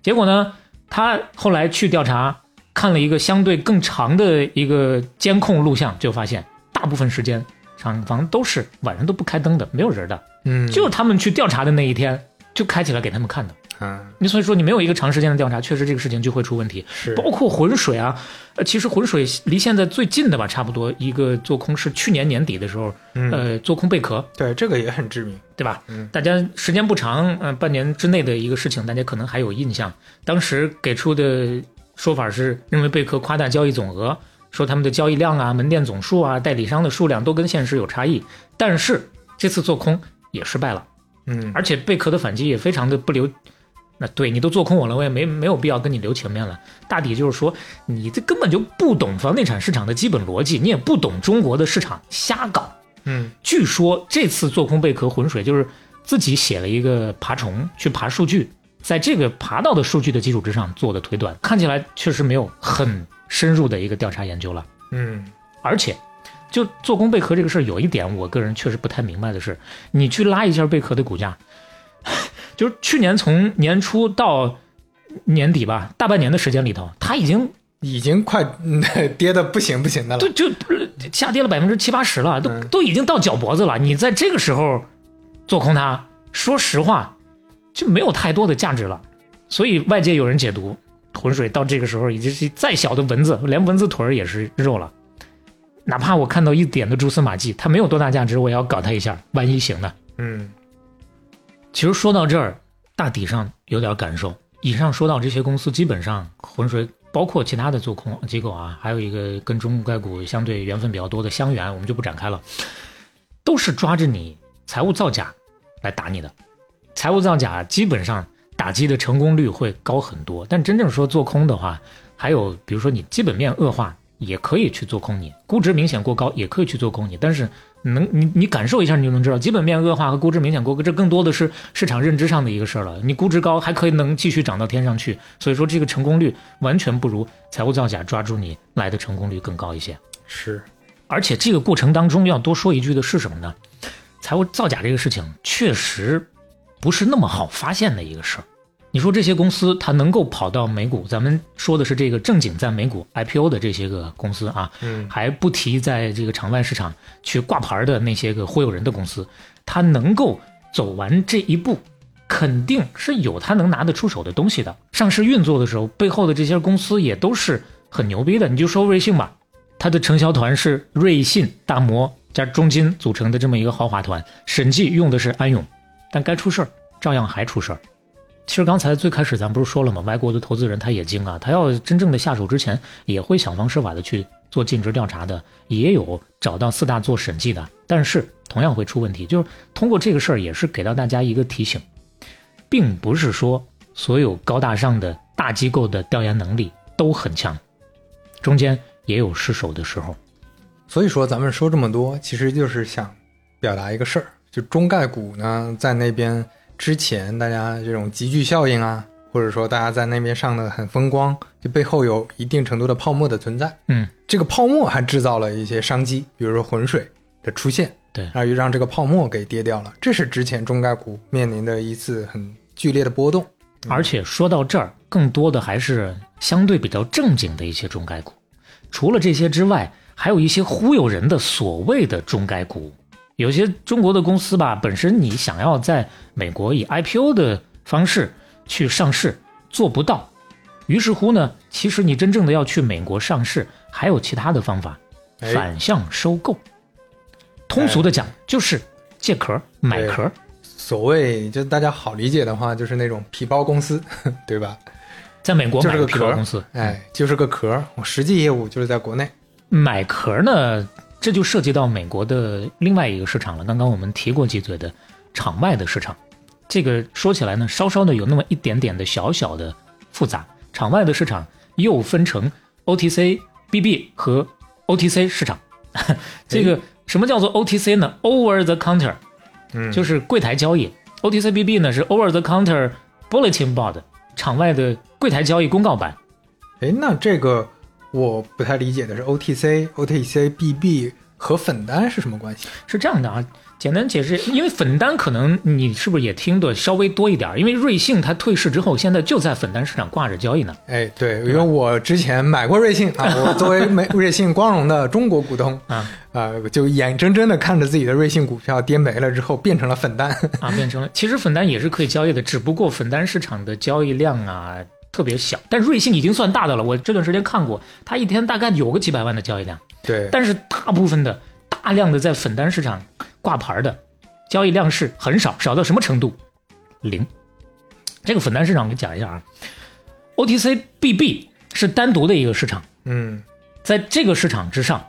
结果呢，他后来去调查，看了一个相对更长的一个监控录像，就发现大部分时间厂房都是晚上都不开灯的，没有人的。嗯，就是他们去调查的那一天。就开起来给他们看的嗯，你所以说你没有一个长时间的调查，确实这个事情就会出问题。是包括浑水啊，呃，其实浑水离现在最近的吧，差不多一个做空是去年年底的时候，嗯，呃，做空贝壳，对，这个也很致命。对吧？嗯大家时间不长，嗯、半年之内的一个事情，大家可能还有印象。当时给出的说法是认为贝壳夸大交易总额，说他们的交易量啊、门店总数啊、代理商的数量都跟现实有差异。但是这次做空也失败了，嗯，而且贝壳的反击也非常的不留。那对你都做空我了，我也没没有必要跟你留情面了。大抵就是说，你这根本就不懂房地产市场的基本逻辑，你也不懂中国的市场，瞎搞。嗯，据说这次做空贝壳浑水就是自己写了一个爬虫去爬数据，在这个爬到的数据的基础之上做的推断，看起来确实没有很深入的一个调查研究了。嗯，而且，就做空贝壳这个事儿，有一点我个人确实不太明白的是，你去拉一下贝壳的股价，就是去年从年初到年底吧，大半年的时间里头，它已经已经快嗯 跌的不行不行的了就。就呃下跌了百分之七八十了，都嗯都已经到脚脖子了。你在这个时候做空它，说实话就没有太多的价值了。所以外界有人解读，浑水到这个时候已经是再小的蚊子，连蚊子腿儿也是肉了。哪怕我看到一点的蛛丝马迹，它没有多大价值，我也要搞它一下，万一行呢？嗯，其实说到这儿，大体上有点感受。以上说到这些公司，基本上浑水，包括其他的做空机构啊，还有一个跟中概股相对缘分比较多的香源，我们就不展开了，都是抓着你财务造假来打你的。财务造假基本上打击的成功率会高很多，但真正说做空的话，还有比如说你基本面恶化，也可以去做空你；估值明显过高，也可以去做空你。但是能你你感受一下，你就能知道，基本面恶化和估值明显过高，这更多的是市场认知上的一个事儿了。你估值高，还可以能继续涨到天上去，所以说这个成功率完全不如财务造假抓住你来的成功率更高一些。是，而且这个过程当中要多说一句的是什么呢？财务造假这个事情确实不是那么好发现的一个事儿。你说这些公司它能够跑到美股，咱们说的是这个正经在美股 IPO 的这些个公司啊，嗯还不提在这个场外市场去挂牌的那些个忽悠人的公司，它能够走完这一步，肯定是有它能拿得出手的东西的。上市运作的时候，背后的这些公司也都是很牛逼的。你就说瑞幸吧，它的承销团是瑞信、大摩加中金组成的这么一个豪华团，审计用的是安永，但该出事儿照样还出事儿。其实刚才最开始咱不是说了吗？外国的投资人他也精啊，他要真正的下手之前，也会想方设法的去做尽职调查的，也有找到四大做审计的，但是同样会出问题。就是通过这个事儿，也是给到大家一个提醒，并不是说所有高大上的大机构的调研能力都很强，中间也有失手的时候。所以说咱们说这么多，其实就是想表达一个事儿，就中概股呢，在那边之前，大家这种集聚效应啊，或者说大家在那边上的很风光，就背后有一定程度的泡沫的存在。嗯，这个泡沫还制造了一些商机，比如说浑水的出现，对然后又让这个泡沫给跌掉了。这是之前中概股面临的一次很剧烈的波动。而且说到这儿，更多的还是相对比较正经的一些中概股。除了这些之外，还有一些忽悠人的所谓的中概股。有些中国的公司吧，本身你想要在美国以 IPO 的方式去上市，做不到。于是乎呢，其实你真正的要去美国上市，还有其他的方法，哎反向收购。通俗的讲，就是借壳买壳。所谓就大家好理解的话，就是那种皮包公司，对吧？在美国就是个买皮包壳公司，哎，就是个壳儿。我实际业务就是在国内。买壳呢，这就涉及到美国的另外一个市场了。刚刚我们提过几嘴的场外的市场，这个说起来呢，稍稍的有那么一点点的小小的复杂。场外的市场又分成 OTC、BB 和 OTC 市场。这个什么叫做 OTC 呢？Over the counter，嗯，就是柜台交易。OTC BB 呢是 Over the counter bulletin board，场外的柜台交易公告板。哎，那这个我不太理解的是 OTC、OTC、BB 和粉单是什么关系？是这样的啊，简单解释，因为粉单可能你是不是也听的稍微多一点儿？因为瑞幸它退市之后，现在就在粉单市场挂着交易呢。哎，对，因为我之前买过瑞幸 啊，我作为美瑞幸光荣的中国股东啊呃、就眼睁睁的看着自己的瑞幸股票跌没了之后变成了粉单。啊，变成了其实粉单也是可以交易的，只不过粉单市场的交易量啊特别小，但瑞幸已经算大的了。我这段时间看过，它一天大概有个几百万的交易量，对，但是大部分的大量的在粉单市场挂牌的交易量是很少，少到什么程度？零。这个粉单市场我给你讲一下啊，OTC BB 是单独的一个市场，嗯，在这个市场之上，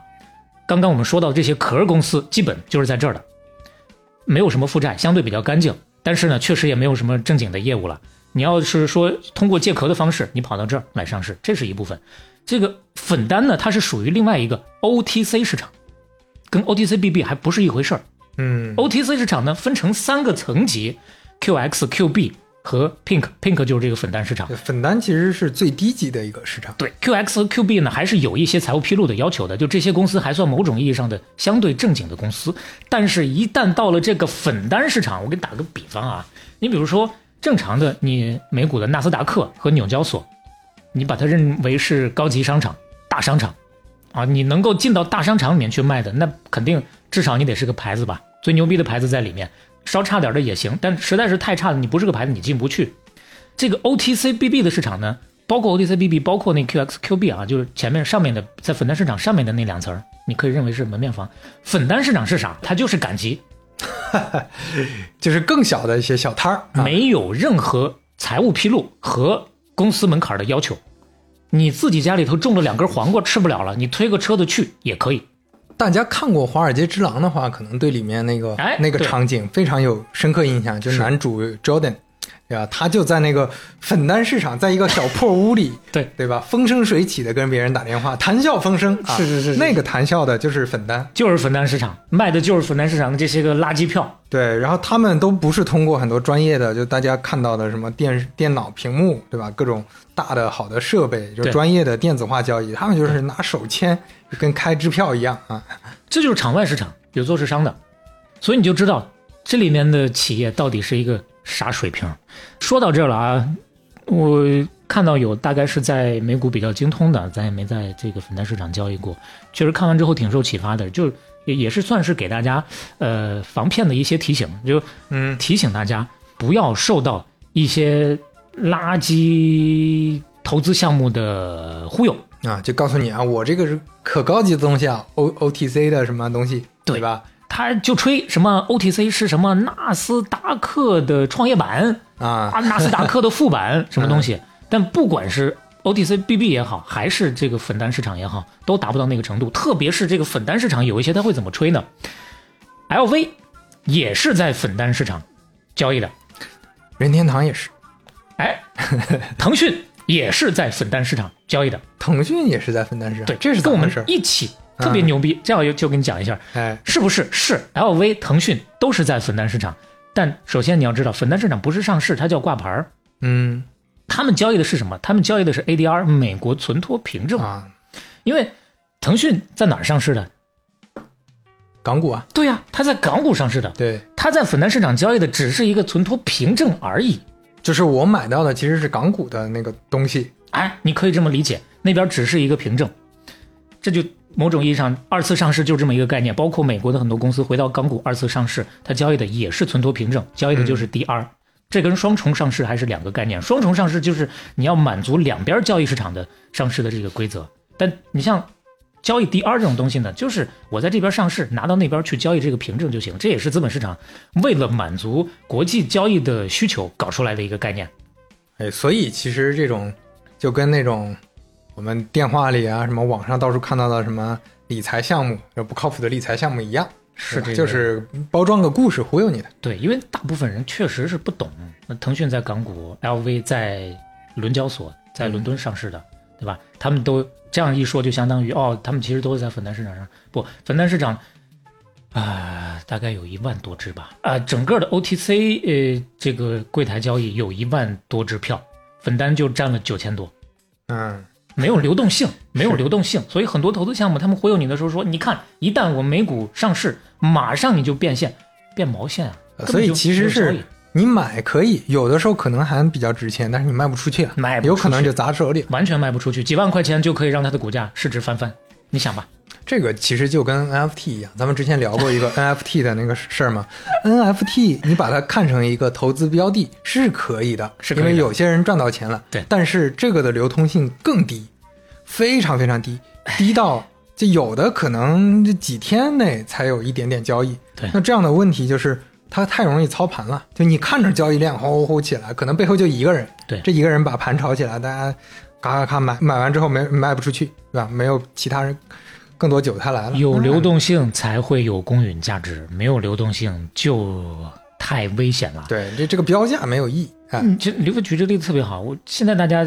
刚刚我们说到这些壳公司，基本就是在这儿的，没有什么负债，相对比较干净，但是呢，确实也没有什么正经的业务了。你要是说通过借壳的方式，你跑到这儿来上市，这是一部分。这个粉单呢，它是属于另外一个 OTC 市场，跟 OTC BB 还不是一回事儿。嗯 OTC 市场呢分成三个层级，QX、QB 和 Pink，Pink 就是这个粉单市场。粉单其实是最低级的一个市场。对 QX 和 QB 呢，还是有一些财务披露的要求的，就这些公司还算某种意义上的相对正经的公司。但是，一旦到了这个粉单市场，我给你打个比方啊，你比如说正常的你美股的纳斯达克和纽交所，你把它认为是高级商场、大商场啊，你能够进到大商场里面去卖的，那肯定至少你得是个牌子吧，最牛逼的牌子在里面，稍差点的也行，但实在是太差的，你不是个牌子，你进不去。这个 OTC BB 的市场呢，包括 OTC BB，包括那 QX QB 啊，就是前面上面的在粉单市场上面的那两层，你可以认为是门面房。粉单市场是啥？它就是赶集，就是更小的一些小摊儿、啊，没有任何财务披露和公司门槛的要求。你自己家里头种了两根黄瓜吃不了了，你推个车子去也可以。大家看过《华尔街之狼》的话，可能对里面那个、哎那个场景非常有深刻印象，就是是男主 Jordan，对吧？他就在那个粉单市场，在一个小破屋里，对对吧？风生水起的跟别人打电话，谈笑风生啊，是是是是那个谈笑的就是粉单。就是粉单市场卖的就是粉单市场的这些个垃圾票，对，然后他们都不是通过很多专业的，就大家看到的什么电电脑屏幕，对吧？各种大的好的设备，就专业的电子化交易，他们就是拿手签，跟开支票一样啊。这就是场外市场，有做市商的，所以你就知道这里面的企业到底是一个啥水平。说到这儿了啊，我看到有大概是在美股比较精通的，咱也没在这个粉单市场交易过，确实看完之后挺受启发的，就也也是算是给大家呃防骗的一些提醒，就嗯，提醒大家不要受到一些垃圾投资项目的忽悠。啊，就告诉你啊，我这个是可高级的东西啊，O O T C 的什么东西，对吧？他就吹什么 OTC 是什么纳斯达克的创业板啊，啊，纳斯达克的副板 什么东西，但不管是 OTC BB 也好，还是这个粉单市场也好，都达不到那个程度。特别是这个粉单市场，有一些他会怎么吹呢？LV 也是在粉单市场交易的，任天堂也是，哎，腾讯也是在粉单市场交易的，腾讯也是在粉单市场，对，这是跟我们？一起特别牛逼。这样就就跟你讲一下，哎，是不是？是 LV、腾讯都是在粉单市场，但首先你要知道，粉单市场不是上市，它叫挂牌儿。嗯他们交易的是什么？他们交易的是 ADR 美国存托凭证，啊，因为腾讯在哪儿上市的？港股啊，对呀、它在港股上市的，对，它在粉单市场交易的只是一个存托凭证而已。就是我买到的其实是港股的那个东西，哎，你可以这么理解，那边只是一个凭证，这就某种意义上二次上市就这么一个概念。包括美国的很多公司回到港股二次上市，它交易的也是存托凭证，交易的就是 DR。这跟双重上市还是两个概念。双重上市就是你要满足两边交易市场的上市的这个规则，但你像交易 DR 这种东西呢，就是我在这边上市，拿到那边去交易这个凭证就行。这也是资本市场为了满足国际交易的需求搞出来的一个概念。哎，所以其实这种就跟那种我们电话里啊，什么网上到处看到的什么理财项目，就不靠谱的理财项目一样，是这就是包装个故事忽悠你的。对，因为大部分人确实是不懂。那腾讯在港股，LV 在伦交所，在伦敦上市的，对吧？他们都这样一说，就相当于哦，他们其实都是在粉单市场上。不，粉单市场啊、大概有一万多只吧。啊、整个的 OTC 呃这个柜台交易有一万多只票，粉单就占了九千多。嗯，没有流动性，没有流动性，所以很多投资项目他们忽悠你的时候说，你看，一旦我美股上市，马上你就变现，变毛线啊。所以其实是你买可以，有的时候可能还比较值钱，但是你卖不出去啊，卖不出去有可能就砸手里。完全卖不出去，几万块钱就可以让它的股价市值翻番。你想吧，这个其实就跟 NFT 一样，咱们之前聊过一个 NFT 的那个事儿嘛。NFT 你把它看成一个投资标的是可以的，是可以的因为有些人赚到钱了。对但是这个的流通性更低，非常非常低，低到就有的可能这几天内才有一点点交易。对那这样的问题就是它太容易操盘了，就你看着交易量呼呼呼起来，可能背后就一个人，对这一个人把盘炒起来，大家嘎嘎咔买，买完之后没卖不出去，对吧？没有其他人更多韭菜来了，有流动性才会有公允价值，没有流动性就太危险了。对，这这个标价没有意义。哎，嗯，其实刘飞举这个例子特别好。我现在大家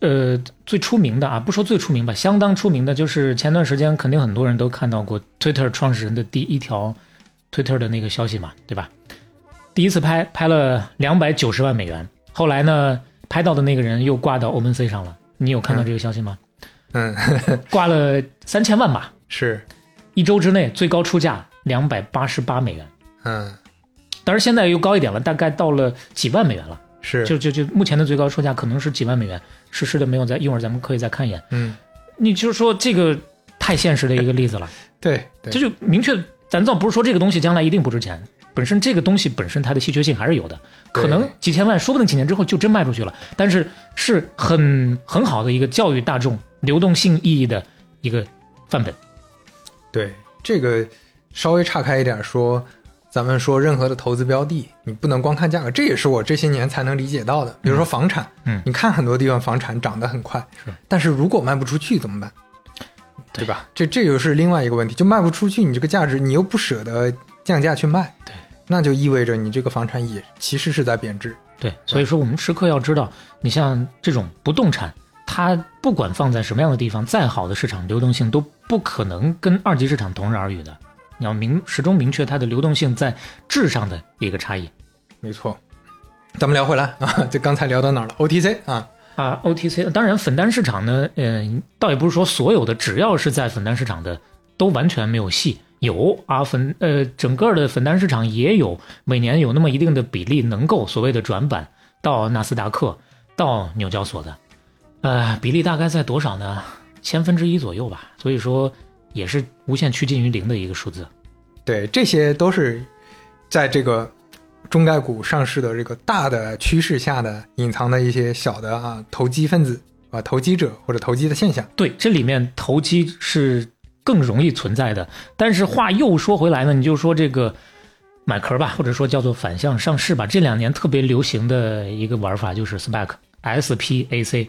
呃最出名的啊，不说最出名吧，相当出名的就是前段时间肯定很多人都看到过 Twitter 创始人的第一条 Twitter 的那个消息嘛，对吧？第一次拍拍了两百九十万美元，后来呢拍到的那个人又挂到 OpenSea 上了。你有看到这个消息吗？嗯，挂了三千万吧，是，一周之内最高出价两百八十八美元。嗯，当然现在又高一点了，大概到了几万美元了。是，就就就目前的最高出价可能是几万美元，实施的没有在，一会儿咱们可以再看一眼。嗯，你就是说这个太现实的一个例子了，对，对，这就明确，咱倒不是说这个东西将来一定不值钱，本身这个东西本身它的稀缺性还是有的，可能几千万，说不定几年之后就真卖出去了，但是是很很好的一个教育大众流动性意义的一个范本。对这个稍微岔开一点说，咱们说任何的投资标的，你不能光看价格，这也是我这些年才能理解到的。比如说房产，嗯你看很多地方房产涨得很快，是，但是如果卖不出去怎么办？对对吧？这这又是另外一个问题，就卖不出去，你这个价值你又不舍得降价去卖，对，那就意味着你这个房产也其实是在贬值。对，所以说我们时刻要知道，你像这种不动产，它不管放在什么样的地方，再好的市场流动性都不可能跟二级市场同日而语的。你要明始终明确它的流动性在质上的一个差异没错，咱们聊回来啊，就刚才聊到哪儿了？OTC 啊，啊。OTC 当然粉单市场呢，嗯、倒也不是说所有的只要是在粉单市场的都完全没有戏，有啊粉呃整个的粉单市场也有每年有那么一定的比例能够所谓的转板到纳斯达克到纽交所的，呃比例大概在多少呢？千分之一左右吧，所以说也是无限趋近于零的一个数字。对，这些都是在这个中概股上市的这个大的趋势下的隐藏的一些小的啊投机分子啊投机者或者投机的现象。对，这里面投机是更容易存在的。但是话又说回来呢，你就说这个买壳吧，或者说叫做反向上市吧，这两年特别流行的一个玩法就是 SPAC，SPAC，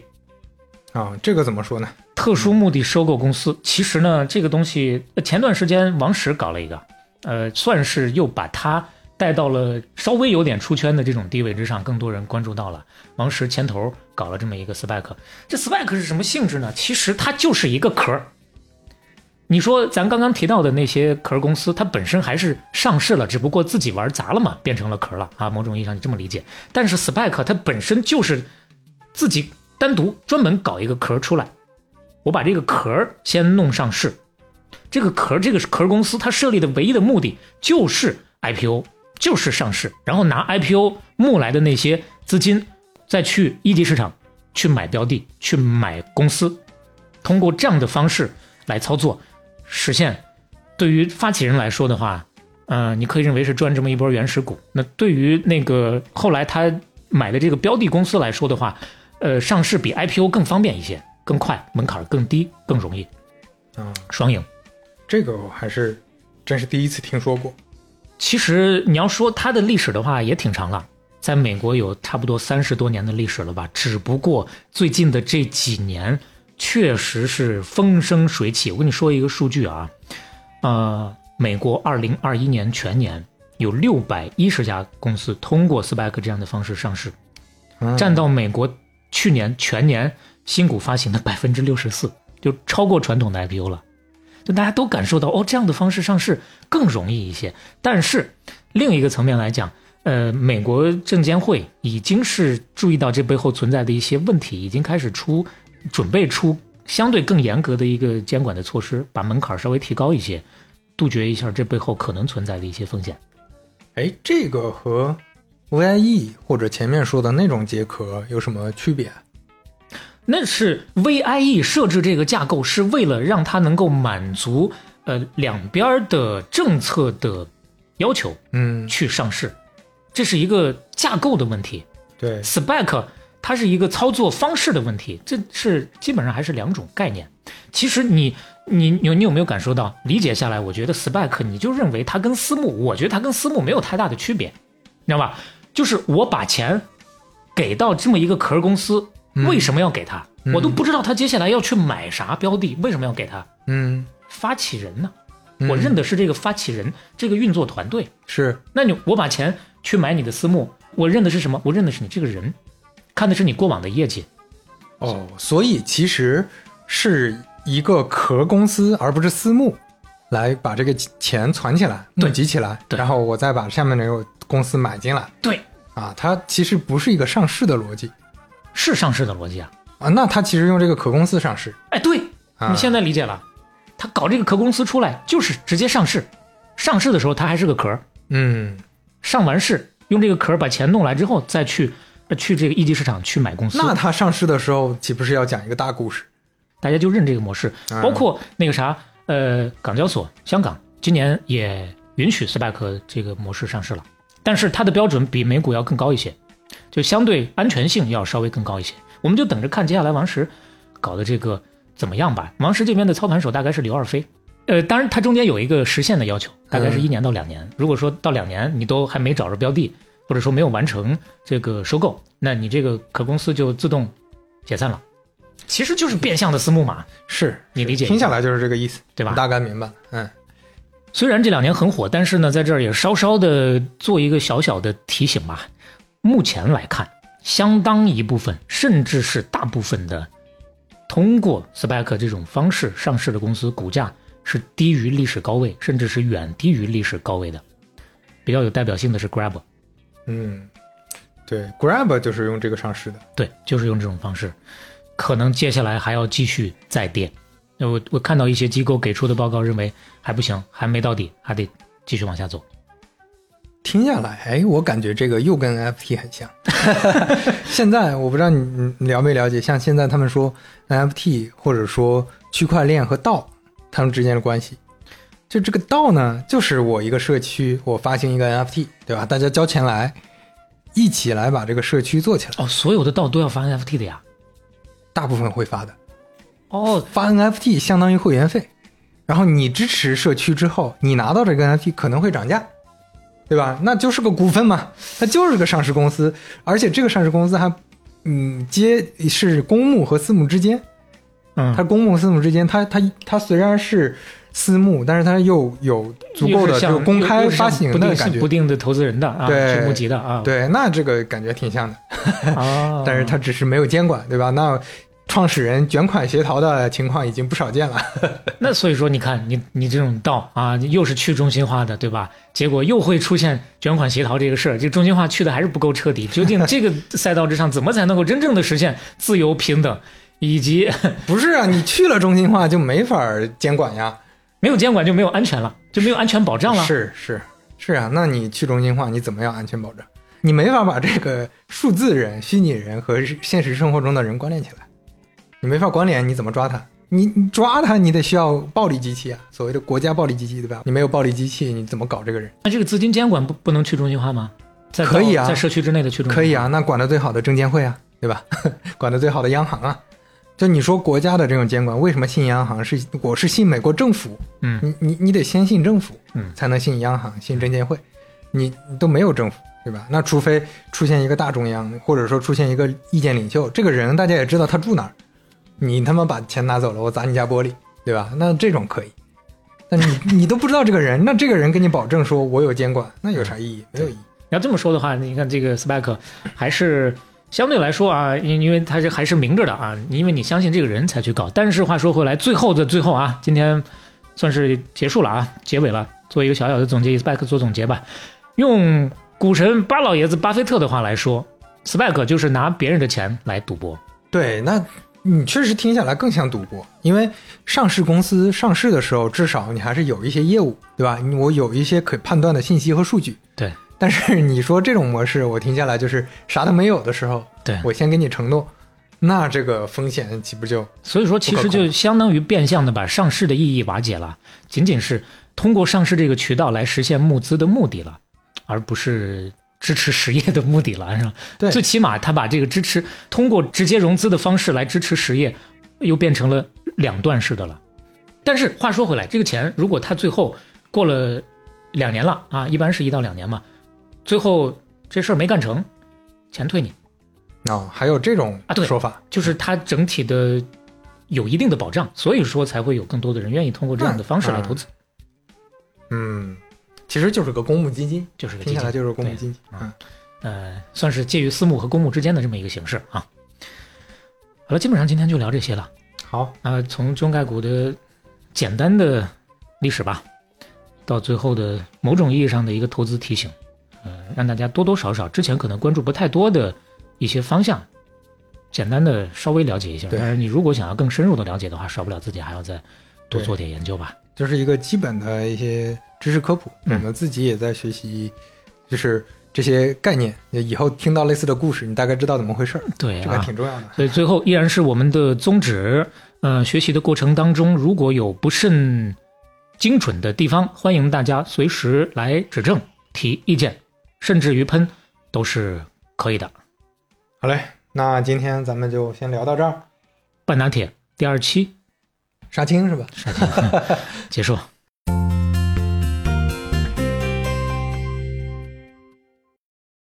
啊，这个怎么说呢？特殊目的收购公司。其实呢，这个东西呃前段时间王石搞了一个，呃，算是又把它带到了稍微有点出圈的这种地位之上，更多人关注到了。王石牵头搞了这么一个 SPAC，这 SPAC 是什么性质呢？其实它就是一个壳儿。你说咱刚刚提到的那些壳公司，它本身还是上市了，只不过自己玩砸了嘛，变成了壳了啊。某种意义上你这么理解。但是 Spike 它本身就是自己单独专门搞一个壳出来，我把这个壳先弄上市，这个壳这个壳公司它设立的唯一的目的就是 IPO，就是上市，然后拿 IPO 募来的那些资金，再去一级市场去买标的，去买公司，通过这样的方式来操作，实现对于发起人来说的话，呃，你可以认为是赚这么一波原始股。那对于那个后来他买的这个标的公司来说的话，呃，上市比 IPO 更方便一些，更快，门槛更低，更容易，啊，双赢。这个我还是真是第一次听说过。其实你要说它的历史的话，也挺长了，在美国有差不多三十多年的历史了吧。只不过最近的这几年，确实是风生水起。我跟你说一个数据啊，呃，美国二零二一年全年有六百一十家公司通过 SPAC 这样的方式上市，嗯占到美国去年全年新股发行的百分之六十四，就超过传统的 IPO 了。就大家都感受到哦，这样的方式上市更容易一些。但是另一个层面来讲，呃，美国证监会已经是注意到这背后存在的一些问题，已经开始出准备出相对更严格的一个监管的措施，把门槛稍微提高一些，杜绝一下这背后可能存在的一些风险。哎，这个和 VIE 或者前面说的那种结壳有什么区别？那是 VIE 设置这个架构是为了让它能够满足呃两边的政策的要求嗯，去上市，这是一个架构的问题。对，spec 它是一个操作方式的问题，这是基本上还是两种概念。其实你你你有你有没有感受到理解下来？我觉得 spec 你就认为它跟私募，我觉得它跟私募没有太大的区别，你知道吧？就是我把钱给到这么一个壳公司，为什么要给他？我都不知道他接下来要去买啥标的，为什么要给他？嗯，发起人呢？嗯我认的是这个发起人，这个运作团队。是，那你我把钱去买你的私募，我认的是什么？我认的是你这个人，看的是你过往的业绩。哦，所以其实是一个壳公司，而不是私募，来把这个钱存起来、募对集起来，对然后我再把下面那个公司买进来对，啊。它其实不是一个上市的逻辑是上市的逻辑啊。啊，那它其实用这个壳公司上市哎，对，啊。你现在理解了，他搞这个壳公司出来就是直接上市，上市的时候它还是个壳，嗯，上完市用这个壳把钱弄来之后，再去呃去这个一级市场去买公司。那它上市的时候岂不是要讲一个大故事？大家就认这个模式，嗯包括那个啥，呃，港交所香港今年也允许 SPAC 这个模式上市了，但是它的标准比美股要更高一些，就相对安全性要稍微更高一些。我们就等着看接下来王石搞的这个怎么样吧。王石这边的操盘手大概是刘二飞，呃，当然他中间有一个时限的要求，大概是一年到两年。如果说到两年你都还没找着标的，或者说没有完成这个收购，那你这个壳公司就自动解散了。其实就是变相的私募嘛，是你理解听下来就是这个意思，对吧我大概明白。嗯，虽然这两年很火，但是呢，在这儿也稍稍的做一个小小的提醒吧。目前来看，相当一部分，甚至是大部分的，通过 SPAC 这种方式上市的公司，股价是低于历史高位，甚至是远低于历史高位的。比较有代表性的是 Grab，嗯，对，Grab 就是用这个上市的。对，就是用这种方式，可能接下来还要继续再跌。那我我看到一些机构给出的报告认为还不行，还没到底，还得继续往下走。听下来，哎，我感觉这个又跟 NFT 很像。现在我不知道你你了没了解，像现在他们说 NFT 或者说区块链和道他们之间的关系，就这个道呢，就是我一个社区，我发行一个 NFT，对吧？大家交钱来，一起来把这个社区做起来，哦，所有的道都要发 NFT 的呀？大部分会发的。哦，发 NFT 相当于会员费，然后你支持社区之后，你拿到这个 NFT 可能会涨价，对吧？那就是个股份嘛，它就是个上市公司，而且这个上市公司还，嗯，接是公募和私募之间，嗯，它公募私募之间，它它它虽然是私募，但是它又有足够的像这个公开发行不定的感觉不，定的投资人的啊，对募集的啊，对，那这个感觉挺像的，啊，但是它只是没有监管，对吧？那创始人卷款协逃的情况已经不少见了。那所以说，你看你你这种道啊，又是去中心化的，对吧？结果又会出现卷款协逃这个事儿，这中心化去的还是不够彻底。究竟这个赛道之上，怎么才能够真正的实现自由平等，以及不是啊，你去了中心化就没法儿监管呀。没有监管就没有安全了，就没有安全保障了？是是是啊，那你去中心化，你怎么样安全保障？你没法把这个数字人、虚拟人和现实生活中的人关联起来，你没法关联，你怎么抓他？你你抓他，你得需要暴力机器啊，所谓的国家暴力机器，对吧？你没有暴力机器，你怎么搞这个人？那这个资金监管不不能去中心化吗？在可以啊在社区之内的去中心化可以啊，那管得最好的证监会啊，对吧？管得最好的央行啊。就你说国家的这种监管，为什么信央行？是我是信美国政府，嗯你你你得先信政府，嗯才能信央行、信证监会，你你都没有政府，对吧？那除非出现一个大中央，或者说出现一个意见领袖，这个人大家也知道他住哪儿，你他妈把钱拿走了，我砸你家玻璃，对吧？那这种可以，但你 你都不知道这个人，那这个人跟你保证说我有监管，那有啥意义？没有意义。你要这么说的话，你看这个 SPAC 还是相对来说啊，因因为它是还是明着的啊，因为你相信这个人才去搞。但是话说回来，最后的最后啊，今天算是结束了啊，结尾了，做一个小小的总结，以 SPAC 做总结吧。用股神巴老爷子巴菲特的话来说，SPAC 就是拿别人的钱来赌博。对，那你确实听下来更像赌博，因为上市公司上市的时候，至少你还是有一些业务，对吧？我有一些可判断的信息和数据。对，但是 你说这种模式，我听下来就是啥都没有的时候，对我先给你承诺，那这个风险岂不就所以说，其实就相当于变相的把上市的意义瓦解了，仅仅是通过上市这个渠道来实现募资的目的了，而不是支持实业的目的了，是吧？对最起码他把这个支持通过直接融资的方式来支持实业，又变成了两段式的了。但是话说回来，这个钱如果他最后过了两年了啊，一般是一到两年嘛，最后这事儿没干成，钱退你。啊？还有这种啊对说法？就是它整体的有一定的保障，所以说才会有更多的人愿意通过这样的方式来投资，嗯，其实就是个公募基金，就是个基金听下来，就是公募基金。对嗯，呃，算是介于私募和公募之间的这么一个形式啊。好了，基本上今天就聊这些了。好，那、从中概股的简单的历史吧，到最后的某种意义上的一个投资提醒，呃，让大家多多少少之前可能关注不太多的一些方向，简单的稍微了解一下。但是你如果想要更深入的了解的话，少不了自己还要再多做点研究吧。就是一个基本的一些知识科普，嗯我们自己也在学习，就是这些概念。以后听到类似的故事，你大概知道怎么回事儿，对这个挺重要的。所以最后依然是我们的宗旨。呃，学习的过程当中，如果有不甚精准的地方，欢迎大家随时来指正、提意见，甚至于喷，都是可以的。好嘞，那今天咱们就先聊到这儿。半打铁第二期杀青是吧？杀青结束。